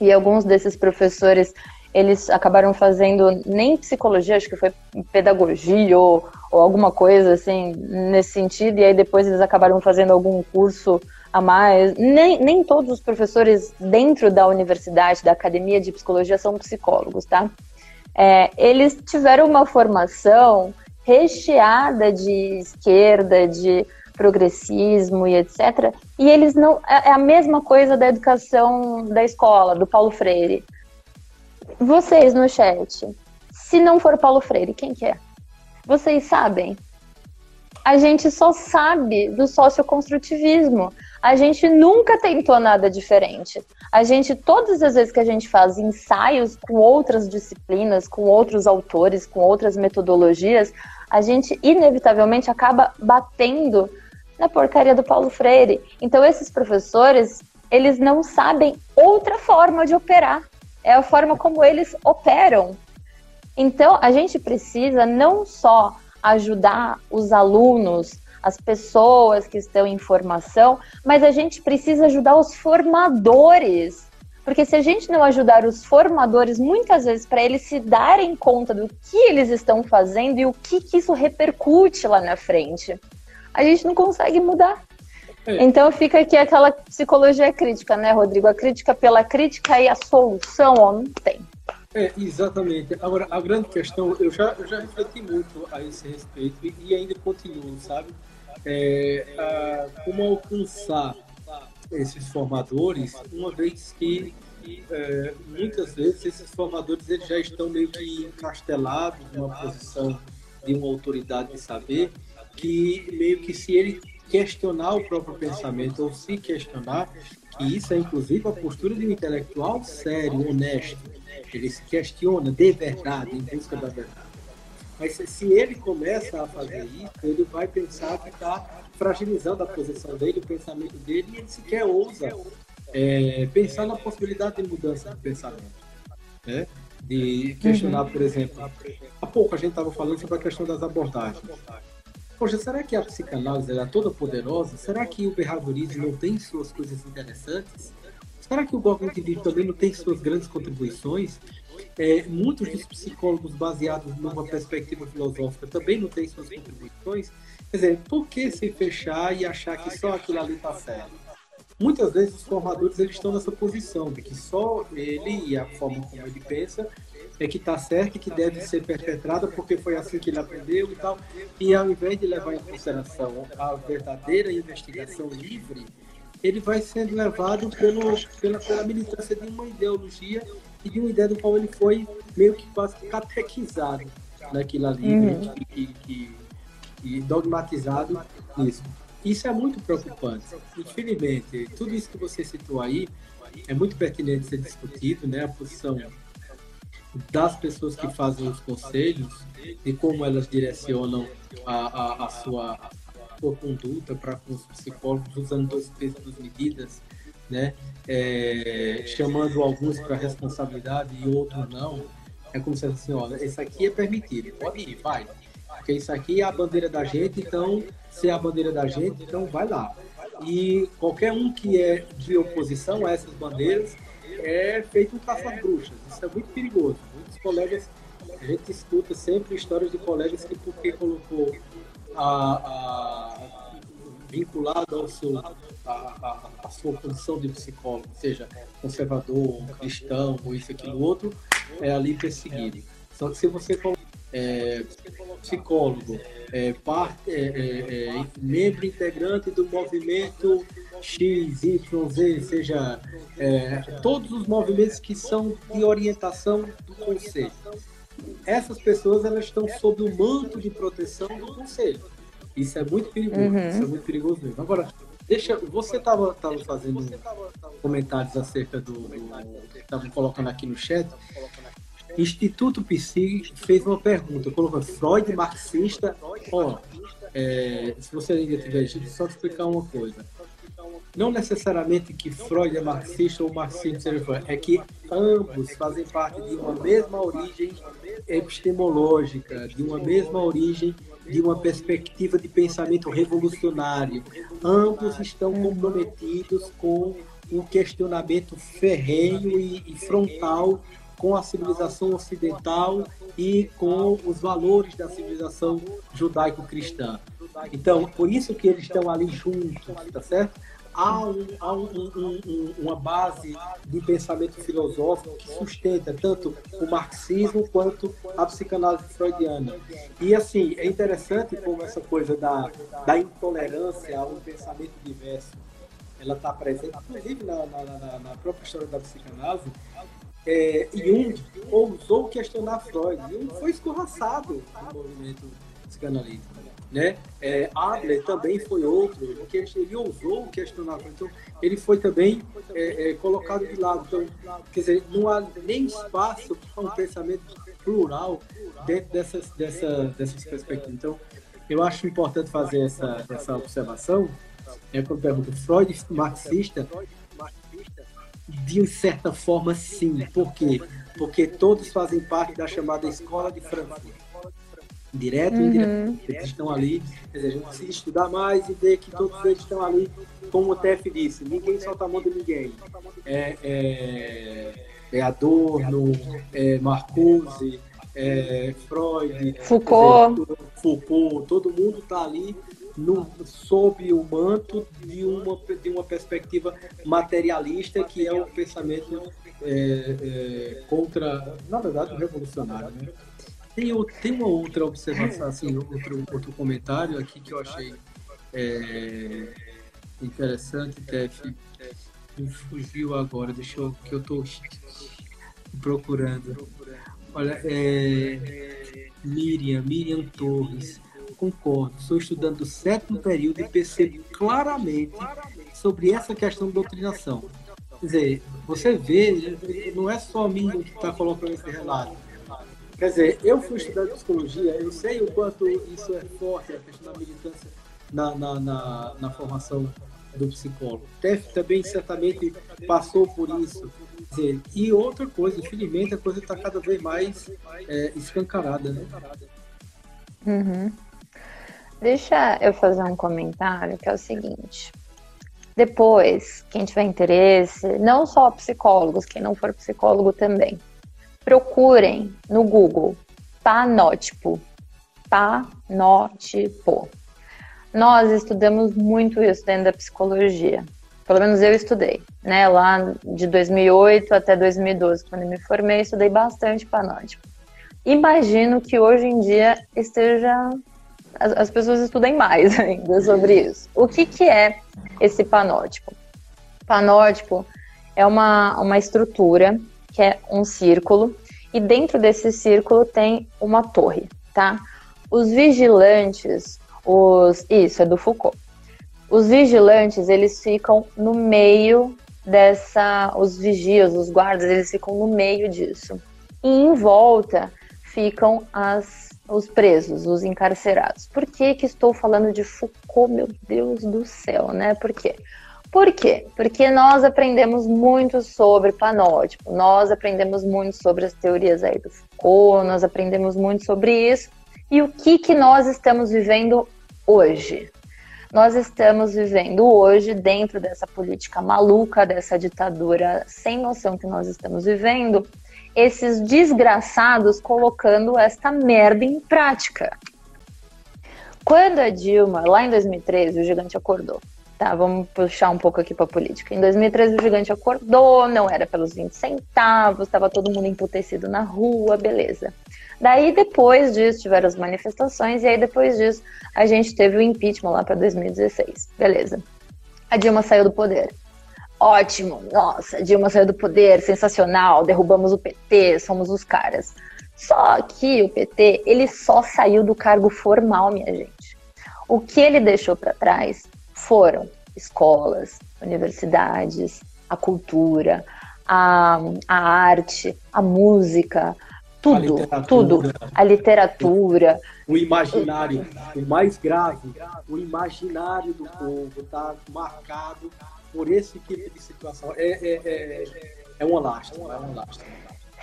e alguns desses professores eles acabaram fazendo nem psicologia, acho que foi pedagogia ou, ou alguma coisa assim nesse sentido, e aí depois eles acabaram fazendo algum curso a mais. Nem, nem todos os professores dentro da universidade, da academia de psicologia, são psicólogos, tá? É, eles tiveram uma formação recheada de esquerda, de progressismo e etc. E eles não. É, é a mesma coisa da educação da escola, do Paulo Freire. Vocês no chat, se não for Paulo Freire, quem que é? Vocês sabem? A gente só sabe do socioconstrutivismo. A gente nunca tentou nada diferente. A gente, todas as vezes que a gente faz ensaios com outras disciplinas, com outros autores, com outras metodologias, a gente inevitavelmente acaba batendo na porcaria do Paulo Freire. Então, esses professores, eles não sabem outra forma de operar. É a forma como eles operam. Então, a gente precisa não só ajudar os alunos as pessoas que estão em formação, mas a gente precisa ajudar os formadores. Porque se a gente não ajudar os formadores, muitas vezes, para eles se darem conta do que eles estão fazendo e o que, que isso repercute lá na frente, a gente não consegue mudar. É. Então fica aqui aquela psicologia crítica, né, Rodrigo? A crítica pela crítica e a solução, ó, não tem. É, exatamente. Agora, a grande questão, eu já, eu já refleti muito a esse respeito e, e ainda continuo, sabe? É, a, como alcançar esses formadores, uma vez que é, muitas vezes esses formadores eles já estão meio que encastelados numa posição de uma autoridade de saber, que meio que se ele questionar o próprio pensamento ou se questionar, que isso é inclusive a postura de um intelectual sério, honesto, ele se questiona de verdade, em busca da verdade. Mas se ele começa a fazer isso, ele vai pensar que está fragilizando a posição dele, o pensamento dele, e ele sequer ousa é, pensar na possibilidade de mudança de pensamento. Né? De questionar, uhum. por exemplo, há pouco a gente estava falando sobre a questão das abordagens. Poxa, será que a psicanálise é toda poderosa? Será que o behaviorismo não tem suas coisas interessantes? Será que o cognitivismo também não tem suas grandes contribuições? É, muitos dos psicólogos baseados numa perspectiva filosófica também não têm suas contribuições. Quer dizer, por que se fechar e achar que só aquilo ali está certo? Muitas vezes os formadores eles estão nessa posição de que só ele e a forma como ele pensa é que está certo e que deve ser perpetrada porque foi assim que ele aprendeu e tal. E ao invés de levar em consideração a verdadeira investigação livre, ele vai sendo levado pelo, pela, pela militância de uma ideologia e uma ideia do qual ele foi meio que quase catequizado naquilo ali, uhum. né? que, dogmatizado nisso. Isso é muito preocupante. Infelizmente, tudo isso que você citou aí é muito pertinente ser discutido, né? A posição das pessoas que fazem os conselhos e como elas direcionam a, a, a sua, a sua conduta para com os psicólogos usando dois pesos duas medidas, né? É, chamando alguns para responsabilidade e outros não. É como se assim, olha, esse aqui é permitido, pode ir, vai. Porque isso aqui é a bandeira da gente, então, se é a bandeira da gente, então vai lá. E qualquer um que é de oposição a essas bandeiras é feito um caça-bruxas. Isso é muito perigoso. Muitos colegas, a gente escuta sempre histórias de colegas que porque colocou a, a vinculado ao seu, a, a, sua condição de psicólogo, seja conservador, cristão, ou isso, aquilo, outro, é ali perseguido. Só que se você é, psicólogo, é, parte, é, é, é, membro integrante do movimento X, Y, Z, seja é, todos os movimentos que são de orientação do conselho. Essas pessoas elas estão sob o manto de proteção do conselho. Isso é muito perigoso. Uhum. Isso é muito perigoso mesmo. Agora, deixa. Você estava tava fazendo comentários acerca do, do estavam colocando aqui no chat. Instituto Psi fez uma pergunta, colocou Freud marxista. Ó, é, se você ainda tiver só explicar uma coisa. Não necessariamente que Freud é marxista ou marxismo seja Freud, é que ambos fazem parte de uma mesma origem epistemológica, de uma mesma origem de uma perspectiva de pensamento revolucionário. Ambos estão comprometidos com um questionamento ferrenho e, e frontal com a civilização ocidental e com os valores da civilização judaico-cristã. Então, por isso que eles estão ali juntos, tá certo? Há, um, há um, um, uma base de pensamento filosófico que sustenta tanto o marxismo quanto a psicanálise freudiana. E, assim, é interessante como essa coisa da, da intolerância a um pensamento diverso ela está presente, inclusive na, na, na, na própria história da psicanálise, é, Jung ousou questionar Freud. Jung foi escorraçado no movimento psicanalítico. Né? É, Adler também foi outro, porque ele ousou questionar. Então, ele foi também é, é, colocado de lado. Então, quer dizer, não há nem espaço para um pensamento plural dentro dessas, dessa, dessas perspectivas. Então, eu acho importante fazer essa, essa observação. É quando pergunto, Freud marxista de certa forma, sim. Por quê? Porque todos fazem parte da chamada Escola de Frankfurt. Direto uhum. e indireto. Eles estão ali, quer dizer, a gente precisa estudar mais e ver que todos eles estão ali, como o TF disse, ninguém solta a mão de ninguém. É, é, é Adorno, é Marcuse, é Freud, Foucault. Dizer, Foucault, todo mundo está ali no, sob o manto de uma, de uma perspectiva materialista que é o pensamento é, é, contra, na verdade, o revolucionário. Né? Tem, tem uma outra observação, assim, outro, outro comentário aqui que eu achei é, interessante, Tef. Me fugiu agora, deixa eu que eu estou procurando. Olha, é, Miriam, Miriam Torres concordo. Estou estudando o sétimo período e percebo claramente sobre essa questão de doutrinação. Quer dizer, você vê, não é só a mim que está colocando esse relato. Quer dizer, eu fui estudar psicologia, eu sei o quanto isso é forte, a questão da militância na, na, na, na formação do psicólogo. TEF também certamente passou por isso. Dizer, e outra coisa, infelizmente, a coisa está cada vez mais é, escancarada. Né? Uhum. Deixa eu fazer um comentário que é o seguinte. Depois, quem tiver interesse, não só psicólogos, quem não for psicólogo também, procurem no Google panótipo. Panótipo. Nós estudamos muito isso dentro da psicologia. Pelo menos eu estudei, né? Lá de 2008 até 2012, quando eu me formei, estudei bastante panótipo. Imagino que hoje em dia esteja as, as pessoas estudem mais ainda sobre isso. O que, que é esse panótipo? Panótipo é uma, uma estrutura que é um círculo e dentro desse círculo tem uma torre, tá? Os vigilantes, os isso é do Foucault. Os vigilantes, eles ficam no meio dessa, os vigias, os guardas, eles ficam no meio disso. E em volta ficam as, os presos, os encarcerados. Por que que estou falando de Foucault, meu Deus do céu, né? Por quê? Por quê? Porque nós aprendemos muito sobre panótipo, nós aprendemos muito sobre as teorias aí do Foucault, nós aprendemos muito sobre isso. E o que que nós estamos vivendo hoje? Nós estamos vivendo hoje, dentro dessa política maluca, dessa ditadura sem noção que nós estamos vivendo, esses desgraçados colocando esta merda em prática. Quando a Dilma, lá em 2013, o gigante acordou. Tá, vamos puxar um pouco aqui para política. Em 2013, o gigante acordou, não era pelos 20 centavos, estava todo mundo emputecido na rua, beleza. Daí, depois disso, tiveram as manifestações, e aí, depois disso, a gente teve o impeachment lá para 2016. Beleza. A Dilma saiu do poder. Ótimo, nossa, a Dilma saiu do poder, sensacional, derrubamos o PT, somos os caras. Só que o PT, ele só saiu do cargo formal, minha gente. O que ele deixou para trás foram escolas, universidades, a cultura, a, a arte, a música, tudo, a tudo. A literatura. O imaginário, o mais grave, o imaginário do povo está marcado por esse tipo de situação. É, é, é, é uma lástima, é uma lástima.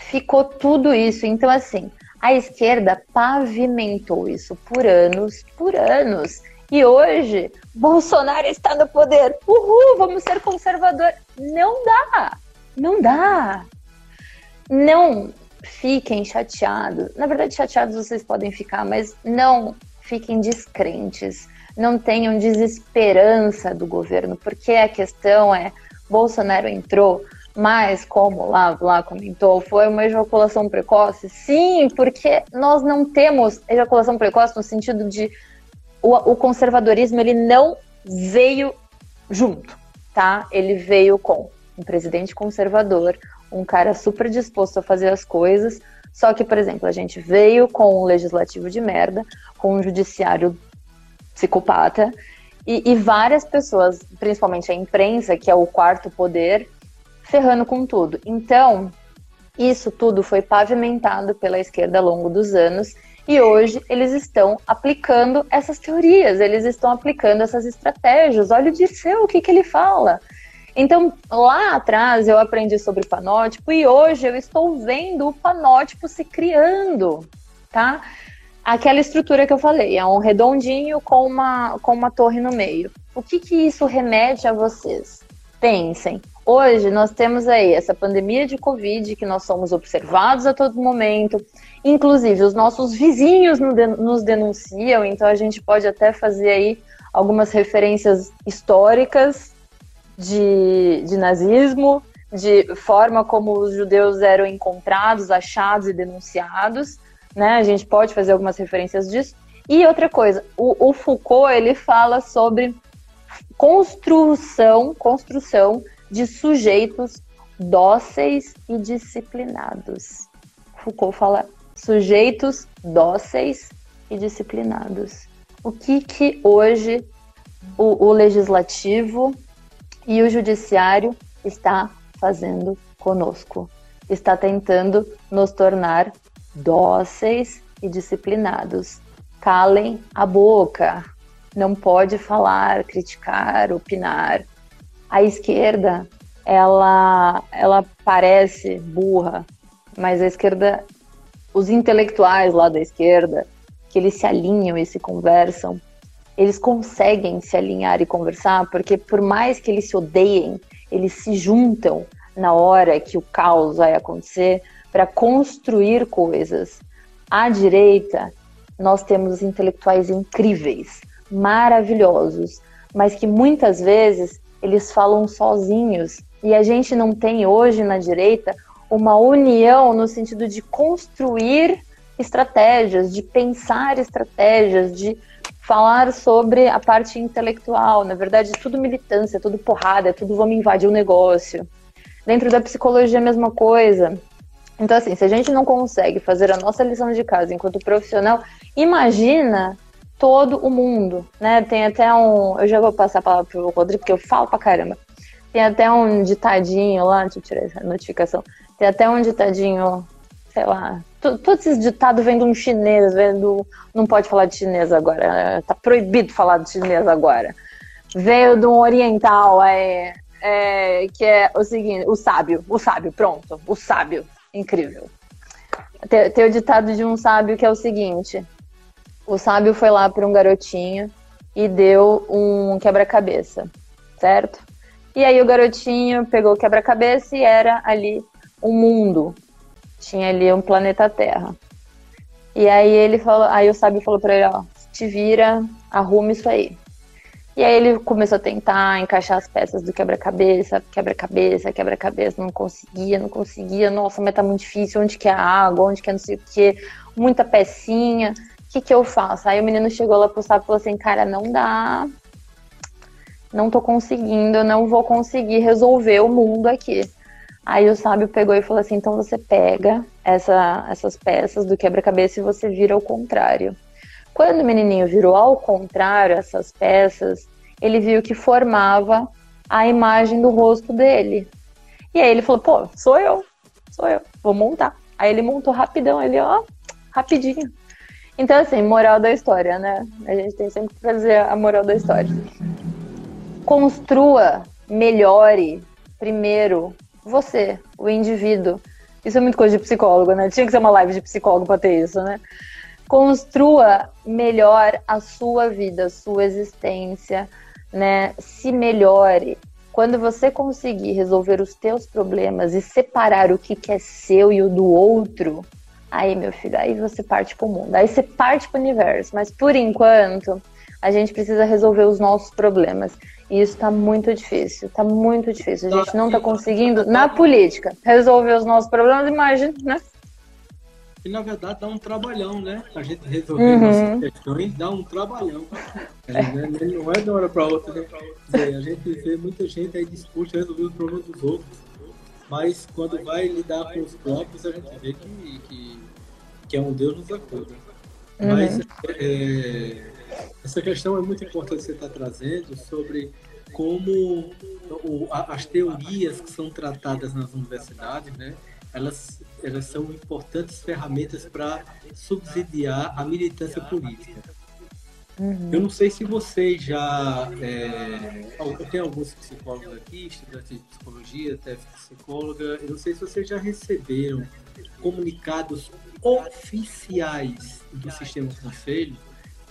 Ficou tudo isso. Então, assim, a esquerda pavimentou isso por anos, por anos. E hoje, Bolsonaro está no poder. Uhul, vamos ser conservador. Não dá. Não dá. Não, fiquem chateados. Na verdade, chateados vocês podem ficar, mas não fiquem descrentes. Não tenham desesperança do governo, porque a questão é: Bolsonaro entrou, mas como lá, lá comentou, foi uma ejaculação precoce? Sim, porque nós não temos ejaculação precoce no sentido de o, o conservadorismo ele não veio junto, tá? Ele veio com um presidente conservador, um cara super disposto a fazer as coisas. Só que, por exemplo, a gente veio com um legislativo de merda, com um judiciário psicopata, e, e várias pessoas, principalmente a imprensa, que é o quarto poder, ferrando com tudo. Então, isso tudo foi pavimentado pela esquerda ao longo dos anos e hoje eles estão aplicando essas teorias, eles estão aplicando essas estratégias. Olha o Dirceu, o que, que ele fala? Então, lá atrás eu aprendi sobre panótipo e hoje eu estou vendo o panótipo se criando, tá? Aquela estrutura que eu falei, é um redondinho com uma, com uma torre no meio. O que, que isso remete a vocês? Pensem, hoje nós temos aí essa pandemia de Covid que nós somos observados a todo momento, inclusive os nossos vizinhos nos denunciam, então a gente pode até fazer aí algumas referências históricas de, de nazismo, de forma como os judeus eram encontrados, achados e denunciados, né? A gente pode fazer algumas referências disso. E outra coisa, o, o Foucault ele fala sobre construção, construção de sujeitos dóceis e disciplinados. Foucault fala sujeitos dóceis e disciplinados. O que que hoje o, o legislativo e o judiciário está fazendo conosco. Está tentando nos tornar dóceis e disciplinados. Calem a boca. Não pode falar, criticar, opinar. A esquerda, ela, ela parece burra, mas a esquerda, os intelectuais lá da esquerda, que eles se alinham e se conversam, eles conseguem se alinhar e conversar, porque por mais que eles se odeiem, eles se juntam na hora que o caos vai acontecer para construir coisas. À direita, nós temos intelectuais incríveis, maravilhosos, mas que muitas vezes eles falam sozinhos e a gente não tem hoje na direita uma união no sentido de construir estratégias, de pensar estratégias, de falar sobre a parte intelectual. Na verdade, é tudo militância, é tudo porrada, é tudo vamos invadir o negócio. Dentro da psicologia, a mesma coisa. Então, assim, se a gente não consegue fazer a nossa lição de casa enquanto profissional, imagina todo o mundo, né? Tem até um. Eu já vou passar a palavra pro Rodrigo, porque eu falo pra caramba. Tem até um ditadinho lá, deixa eu tirar essa notificação. Tem até um ditadinho, sei lá. Todos esses ditados vêm de um chinês, vem do. Não pode falar de chinês agora. Tá proibido falar de chinês agora. Veio de um oriental, é, é, que é o seguinte: o sábio, o sábio, pronto, o sábio. Incrível. Tem, tem o ditado de um sábio que é o seguinte: o sábio foi lá para um garotinho e deu um quebra-cabeça, certo? E aí o garotinho pegou o quebra-cabeça e era ali um mundo. Tinha ali um planeta Terra. E aí ele falou, aí o sábio falou para ele, ó, te vira, arruma isso aí. E aí ele começou a tentar encaixar as peças do quebra-cabeça, quebra-cabeça, quebra-cabeça, não conseguia, não conseguia. Nossa, mas tá muito difícil, onde que é a água, onde que é não sei o que, muita pecinha. O que que eu faço? Aí o menino chegou lá pro sábio e falou assim, cara, não dá, não tô conseguindo, não vou conseguir resolver o mundo aqui. Aí o sábio pegou e falou assim: então você pega essa, essas peças do quebra-cabeça e você vira ao contrário. Quando o menininho virou ao contrário essas peças, ele viu que formava a imagem do rosto dele. E aí ele falou: pô, sou eu, sou eu, vou montar. Aí ele montou rapidão, ele, ó, rapidinho. Então, assim, moral da história, né? A gente tem sempre que fazer a moral da história construa, melhore primeiro você, o indivíduo. Isso é muito coisa de psicólogo, né? Tinha que ser uma live de psicólogo para ter isso, né? Construa melhor a sua vida, a sua existência, né? Se melhore. Quando você conseguir resolver os teus problemas e separar o que, que é seu e o do outro, aí, meu filho, aí você parte para o mundo. Aí você parte para o universo. Mas por enquanto, a gente precisa resolver os nossos problemas. E isso está muito difícil, está muito difícil. A gente não está conseguindo, na política, resolver os nossos problemas, imagina, né? E na verdade dá um trabalhão, né? A gente resolver uhum. nossas questões dá um trabalhão. É, né? Não é de uma hora para outra. Né? A gente vê muita gente aí discute resolver os problemas dos outros. Mas quando vai lidar com os próprios, a gente vê que, que, que é um Deus nos acuda. Uhum. Mas é, essa questão é muito importante que você está trazendo sobre como as teorias que são tratadas nas universidades, né, elas, elas são importantes ferramentas para subsidiar a militância política. Uhum. Eu não sei se vocês já. É, tem alguns psicólogos aqui, estudantes de psicologia, até psicóloga. Eu não sei se vocês já receberam comunicados oficiais do sistema conselho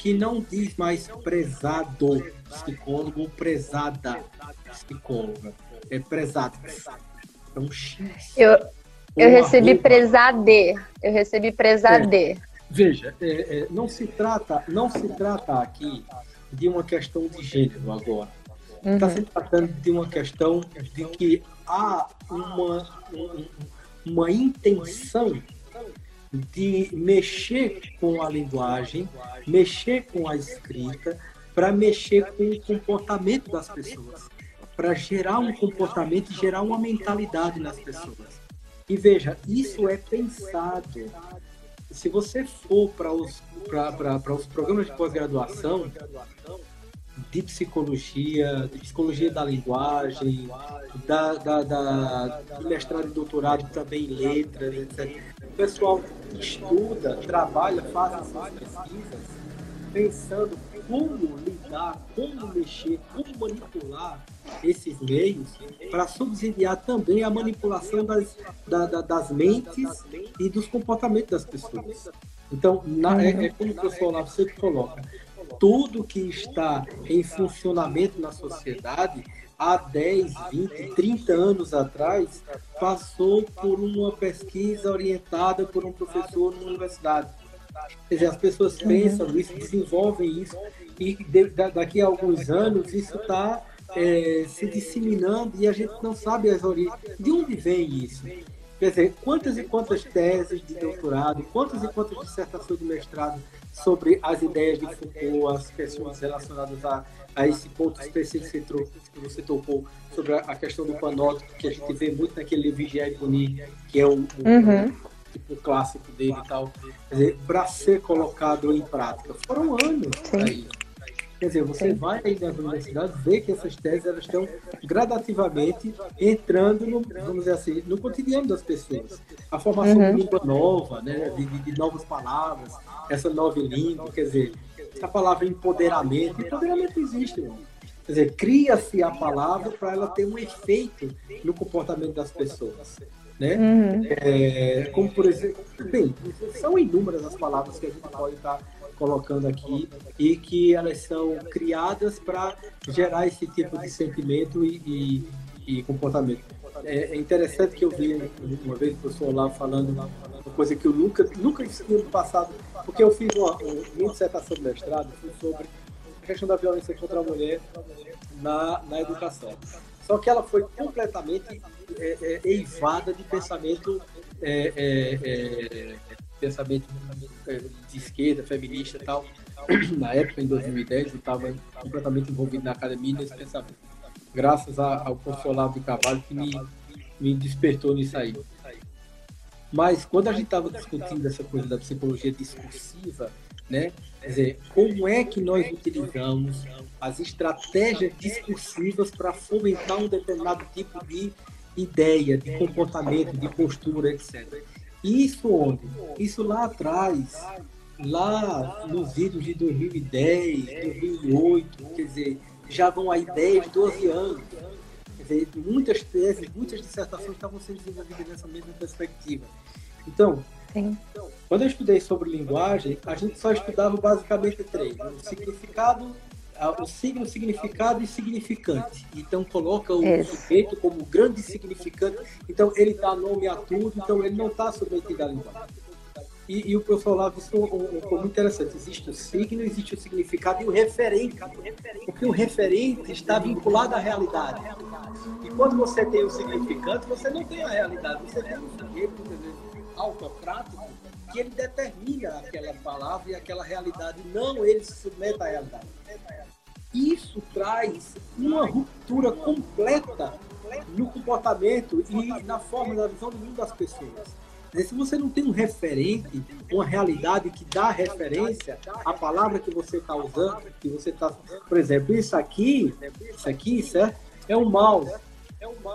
que não diz mais prezado psicólogo ou prezada psicóloga. É prezado. É um X. Eu, eu recebi prezade. Eu recebi prezade. É. Veja, é, é, não se trata, não se trata aqui de uma questão de gênero agora. Está uhum. se tratando de uma questão de que há uma, uma intenção de mexer com a linguagem, mexer com a escrita, para mexer com o comportamento das pessoas, para gerar um comportamento e gerar uma mentalidade nas pessoas. E veja, isso é pensado. Se você for para os, os programas de pós-graduação, de psicologia, de psicologia da linguagem, da, da, da, do mestrado e doutorado também letras, etc. O pessoal estuda, trabalha, faz essas pesquisas pensando como lidar, como mexer, como manipular esses meios para subsidiar também a manipulação das, da, da, das mentes e dos comportamentos das pessoas. Então, na, é, é como o professor Olavo sempre coloca, tudo que está em funcionamento na sociedade há 10, 20, 30 anos atrás passou por uma pesquisa orientada por um professor na universidade. Quer dizer, as pessoas pensam isso, desenvolvem isso, e daqui a alguns anos isso está é, se disseminando e a gente não sabe as origens. De onde vem isso? Quer dizer, quantas e quantas teses de doutorado, quantas e quantas dissertações de mestrado sobre as ideias de Foucault, as questões relacionadas a, a esse ponto específico que você tocou sobre a questão do panótipo, que a gente vê muito naquele Vigiar e Punir, que é o, uhum. tipo clássico dele e tal, para ser colocado em prática. Foram anos aí. Quer dizer, você Sim. vai aí nas universidades ver que essas teses elas estão gradativamente entrando no, vamos dizer assim, no cotidiano das pessoas. A formação uhum. de língua nova, né, de, de, de, novas palavras, essa nova língua, quer dizer, a palavra empoderamento, empoderamento existe, irmão. Quer dizer, cria-se a palavra para ela ter um efeito no comportamento das pessoas. Né? Uhum. É, como, por exemplo, bem, são inúmeras as palavras que a gente pode estar colocando aqui e que elas são criadas para gerar esse tipo de sentimento e, e, e comportamento. É, é, interessante que eu vi uma vez o professor lá falando uma coisa que eu nunca, nunca estive no passado, porque eu fiz uma, uma dissertação de mestrado sobre a questão da violência contra a mulher na, na educação. Só que ela foi completamente é, é, eivada de pensamento é, é, é pensamento de esquerda, feminista e tal. Na época, em 2010, eu estava completamente envolvido na academia nesse pensamento. Graças ao professor de Cavalho que me, me despertou nisso aí. Mas quando a gente estava discutindo essa coisa da psicologia discursiva, né? Quer dizer, como é que nós utilizamos as estratégias discursivas para fomentar um determinado tipo de ideia, de comportamento, de postura, etc. Isso onde? Isso lá atrás, lá nos vídeos de 2010, 2008, quer dizer, já vão aí 10, 12 anos. Quer dizer, muitas teses, muitas dissertações estavam sendo desenvolvidas nessa mesma perspectiva. Então, Sim. quando eu estudei sobre linguagem, a gente só estudava basicamente três: o significado, o signo, significado e significante. Então coloca o Isso. sujeito como grande significante. Então ele dá nome a tudo. Então ele não está submetido à linguagem. E, e, o professor Olavo disse um, muito interessante. Existe o signo, existe o significado e o referente. Porque o referente está vinculado à realidade. E quando você tem o significante, você não tem a realidade. Você tem um sujeito autocrático que ele determina aquela palavra e aquela realidade. Não ele se submete à realidade. Isso traz uma ruptura completa no comportamento e na forma da visão do mundo das pessoas. Se você não tem um referente, uma realidade que dá referência à palavra que você está usando, que você está, por exemplo, isso aqui, isso aqui, certo? É um mouse,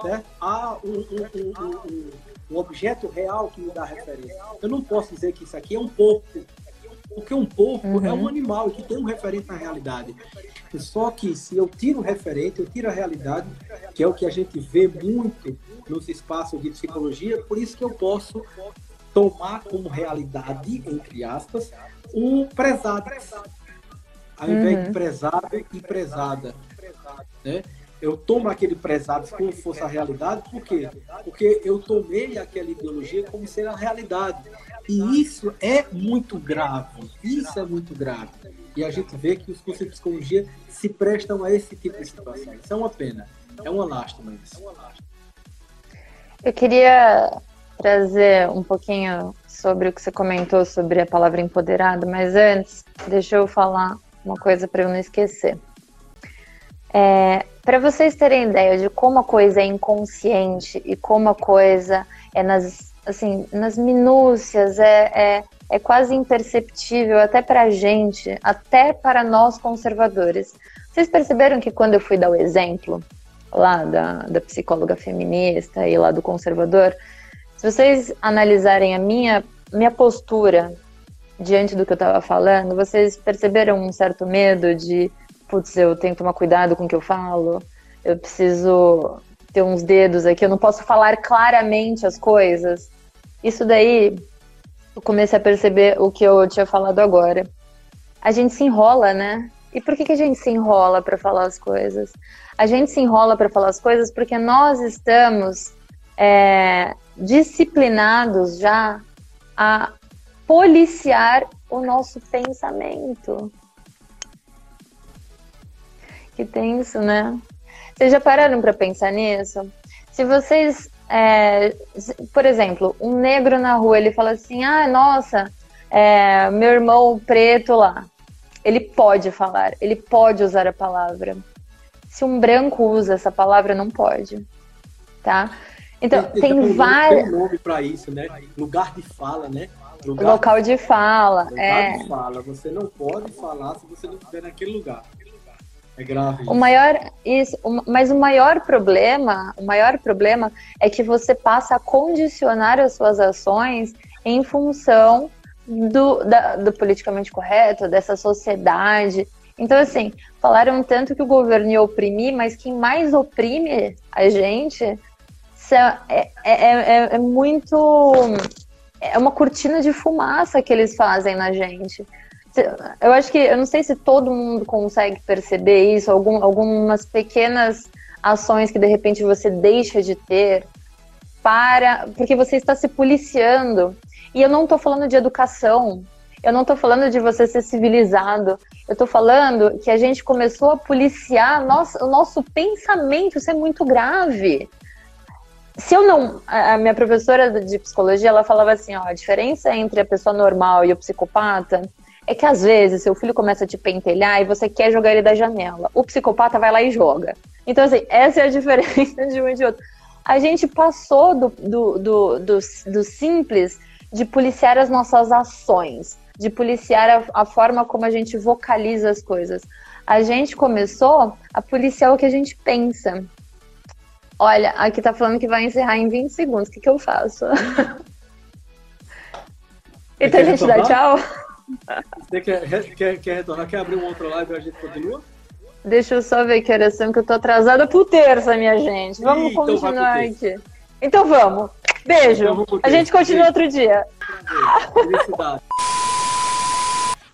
certo? Há um, um, um, um objeto real que me dá referência. Eu não posso dizer que isso aqui é um porco, porque um porco uhum. é um animal que tem um referente na realidade. Só que se eu tiro o referente, eu tiro a realidade, que é o que a gente vê muito nos espaços de psicologia, por isso que eu posso tomar como realidade, entre aspas, o prezado, ao invés uhum. de prezado e prezada. Né? Eu tomo aquele prezado como se fosse a realidade, por quê? Porque eu tomei aquela ideologia como ser a realidade. E isso é muito grave. Isso é muito grave. E a gente vê que os cursos de psicologia se prestam a esse tipo de situação. Isso é uma pena. É uma lástima isso. Eu queria trazer um pouquinho sobre o que você comentou sobre a palavra empoderado, mas antes, deixa eu falar uma coisa para eu não esquecer. É, para vocês terem ideia de como a coisa é inconsciente e como a coisa é nas, assim, nas minúcias, é, é, é quase imperceptível até para a gente, até para nós conservadores. Vocês perceberam que quando eu fui dar o exemplo lá da, da psicóloga feminista e lá do conservador, se vocês analisarem a minha, minha postura diante do que eu estava falando, vocês perceberam um certo medo de, putz, eu tenho que tomar cuidado com o que eu falo, eu preciso ter uns dedos aqui, eu não posso falar claramente as coisas. Isso daí, eu comecei a perceber o que eu tinha falado agora. A gente se enrola, né? E por que, que a gente se enrola para falar as coisas? A gente se enrola para falar as coisas porque nós estamos é, disciplinados já a policiar o nosso pensamento. Que tenso, né? Vocês já pararam para pensar nisso? Se vocês, é, por exemplo, um negro na rua, ele fala assim: ah, nossa, É, meu irmão preto lá, ele pode falar, ele pode usar a palavra. Se um branco usa essa palavra, não pode, tá? Então, tem, tem vários. Tem um nome para isso, né? Lugar de fala, né? Lugar local de fala. Lugar é. de fala. Você não pode falar se você não estiver naquele lugar. É grave. O maior, isso, mas o maior problema, o maior problema é que você passa a condicionar as suas ações em função do, da, do politicamente correto, dessa sociedade. Então, assim, falaram tanto que o governo ia oprimir, mas quem mais oprime a gente é, é, é, é muito. É uma cortina de fumaça que eles fazem na gente. Eu acho que, eu não sei se todo mundo consegue perceber isso, algum, algumas pequenas ações que de repente você deixa de ter para. porque você está se policiando. E eu não estou falando de educação, eu não estou falando de você ser civilizado, eu estou falando que a gente começou a policiar nosso, o nosso pensamento, isso é muito grave. Se eu não. A minha professora de psicologia, ela falava assim: ó, a diferença entre a pessoa normal e o psicopata é que às vezes seu filho começa a te pentelhar e você quer jogar ele da janela. O psicopata vai lá e joga. Então, assim, essa é a diferença de um e de outro. A gente passou do, do, do, do, do simples de policiar as nossas ações, de policiar a, a forma como a gente vocaliza as coisas. A gente começou a policiar o que a gente pensa. Olha, aqui tá falando que vai encerrar em 20 segundos. O que, que eu faço? então a gente dá tchau? Você quer, quer, quer retornar? Quer abrir um outro live e a gente continua? Deixa eu só ver que horas são, que eu tô atrasada pro terça, minha gente. Vamos Ih, então continuar aqui. Então vamos. Beijo. Então a gente continua Beijo. outro dia.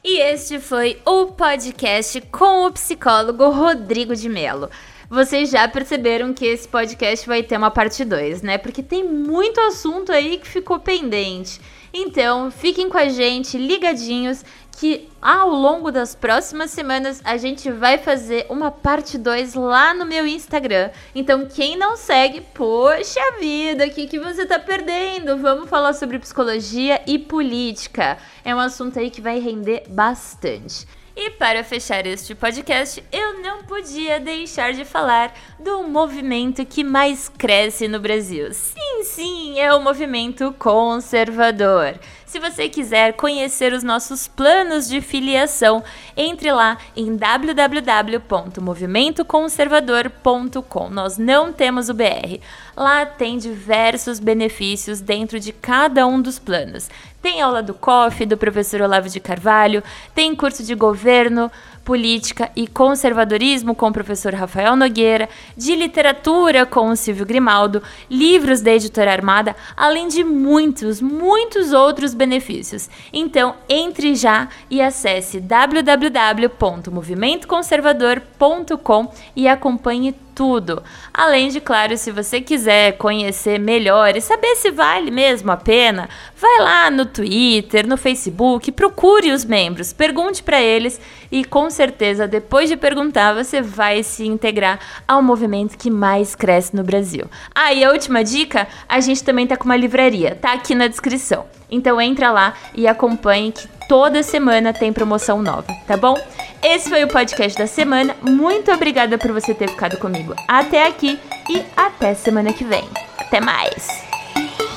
E este foi o podcast com o psicólogo Rodrigo de Mello. Vocês já perceberam que esse podcast vai ter uma parte 2, né? Porque tem muito assunto aí que ficou pendente. Então, fiquem com a gente, ligadinhos, que ao longo das próximas semanas a gente vai fazer uma parte 2 lá no meu Instagram. Então, quem não segue, poxa vida, o que, que você tá perdendo? Vamos falar sobre psicologia e política. É um assunto aí que vai render bastante. E para fechar este podcast, eu não podia deixar de falar do movimento que mais cresce no Brasil. Sim, sim, é o movimento conservador. Se você quiser conhecer os nossos planos de filiação, entre lá em www.movimentoconservador.com. Nós não temos o BR. Lá tem diversos benefícios dentro de cada um dos planos. Tem aula do COF, do professor Olavo de Carvalho, tem curso de governo, política e conservadorismo com o professor Rafael Nogueira, de literatura com o Silvio Grimaldo, livros da editora Armada, além de muitos, muitos outros benefícios. Então, entre já e acesse www.movimentoconservador.com e acompanhe tudo. Além de, claro, se você quiser conhecer melhor e saber se vale mesmo a pena, vai lá no Twitter, no Facebook, procure os membros, pergunte para eles e com certeza, depois de perguntar, você vai se integrar ao movimento que mais cresce no Brasil. Ah, e a última dica, a gente também tá com uma livraria, tá aqui na descrição. Então entra lá e acompanhe que toda semana tem promoção nova, tá bom? Esse foi o podcast da semana. Muito obrigada por você ter ficado comigo até aqui e até semana que vem. Até mais.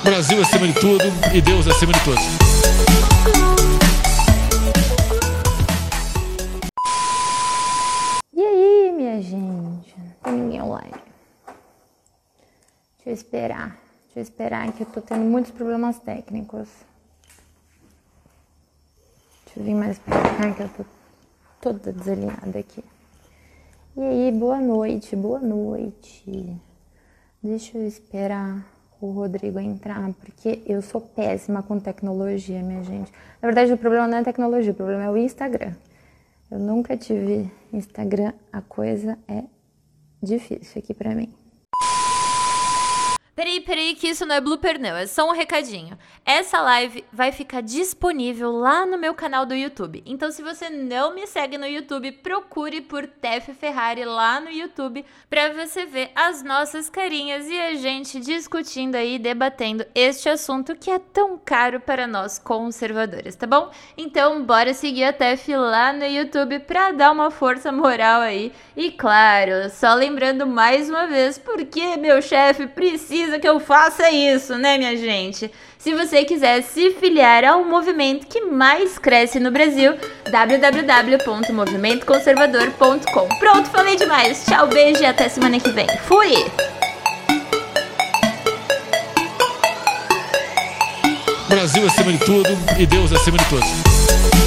Brasil acima de tudo e Deus acima de todos. Tem ninguém online. Deixa eu esperar. Deixa eu esperar que eu tô tendo muitos problemas técnicos. Deixa eu vir mais pra cá que eu tô toda desalinhada aqui. E aí, boa noite, boa noite. Deixa eu esperar o Rodrigo entrar, porque eu sou péssima com tecnologia, minha gente. Na verdade, o problema não é a tecnologia, o problema é o Instagram. Eu nunca tive Instagram, a coisa é difícil aqui para mim. Peraí, peraí, que isso não é blooper, não. É só um recadinho. Essa live vai ficar disponível lá no meu canal do YouTube. Então, se você não me segue no YouTube, procure por Tef Ferrari lá no YouTube para você ver as nossas carinhas e a gente discutindo aí, debatendo este assunto que é tão caro para nós conservadores, tá bom? Então, bora seguir a Tef lá no YouTube para dar uma força moral aí. E claro, só lembrando mais uma vez, porque meu chefe precisa que eu faça isso, né, minha gente? Se você quiser se filiar ao movimento que mais cresce no Brasil, www.movimentoconservador.com. Pronto, falei demais. Tchau, beijo e até semana que vem. Fui! Brasil acima de tudo e Deus acima de todos.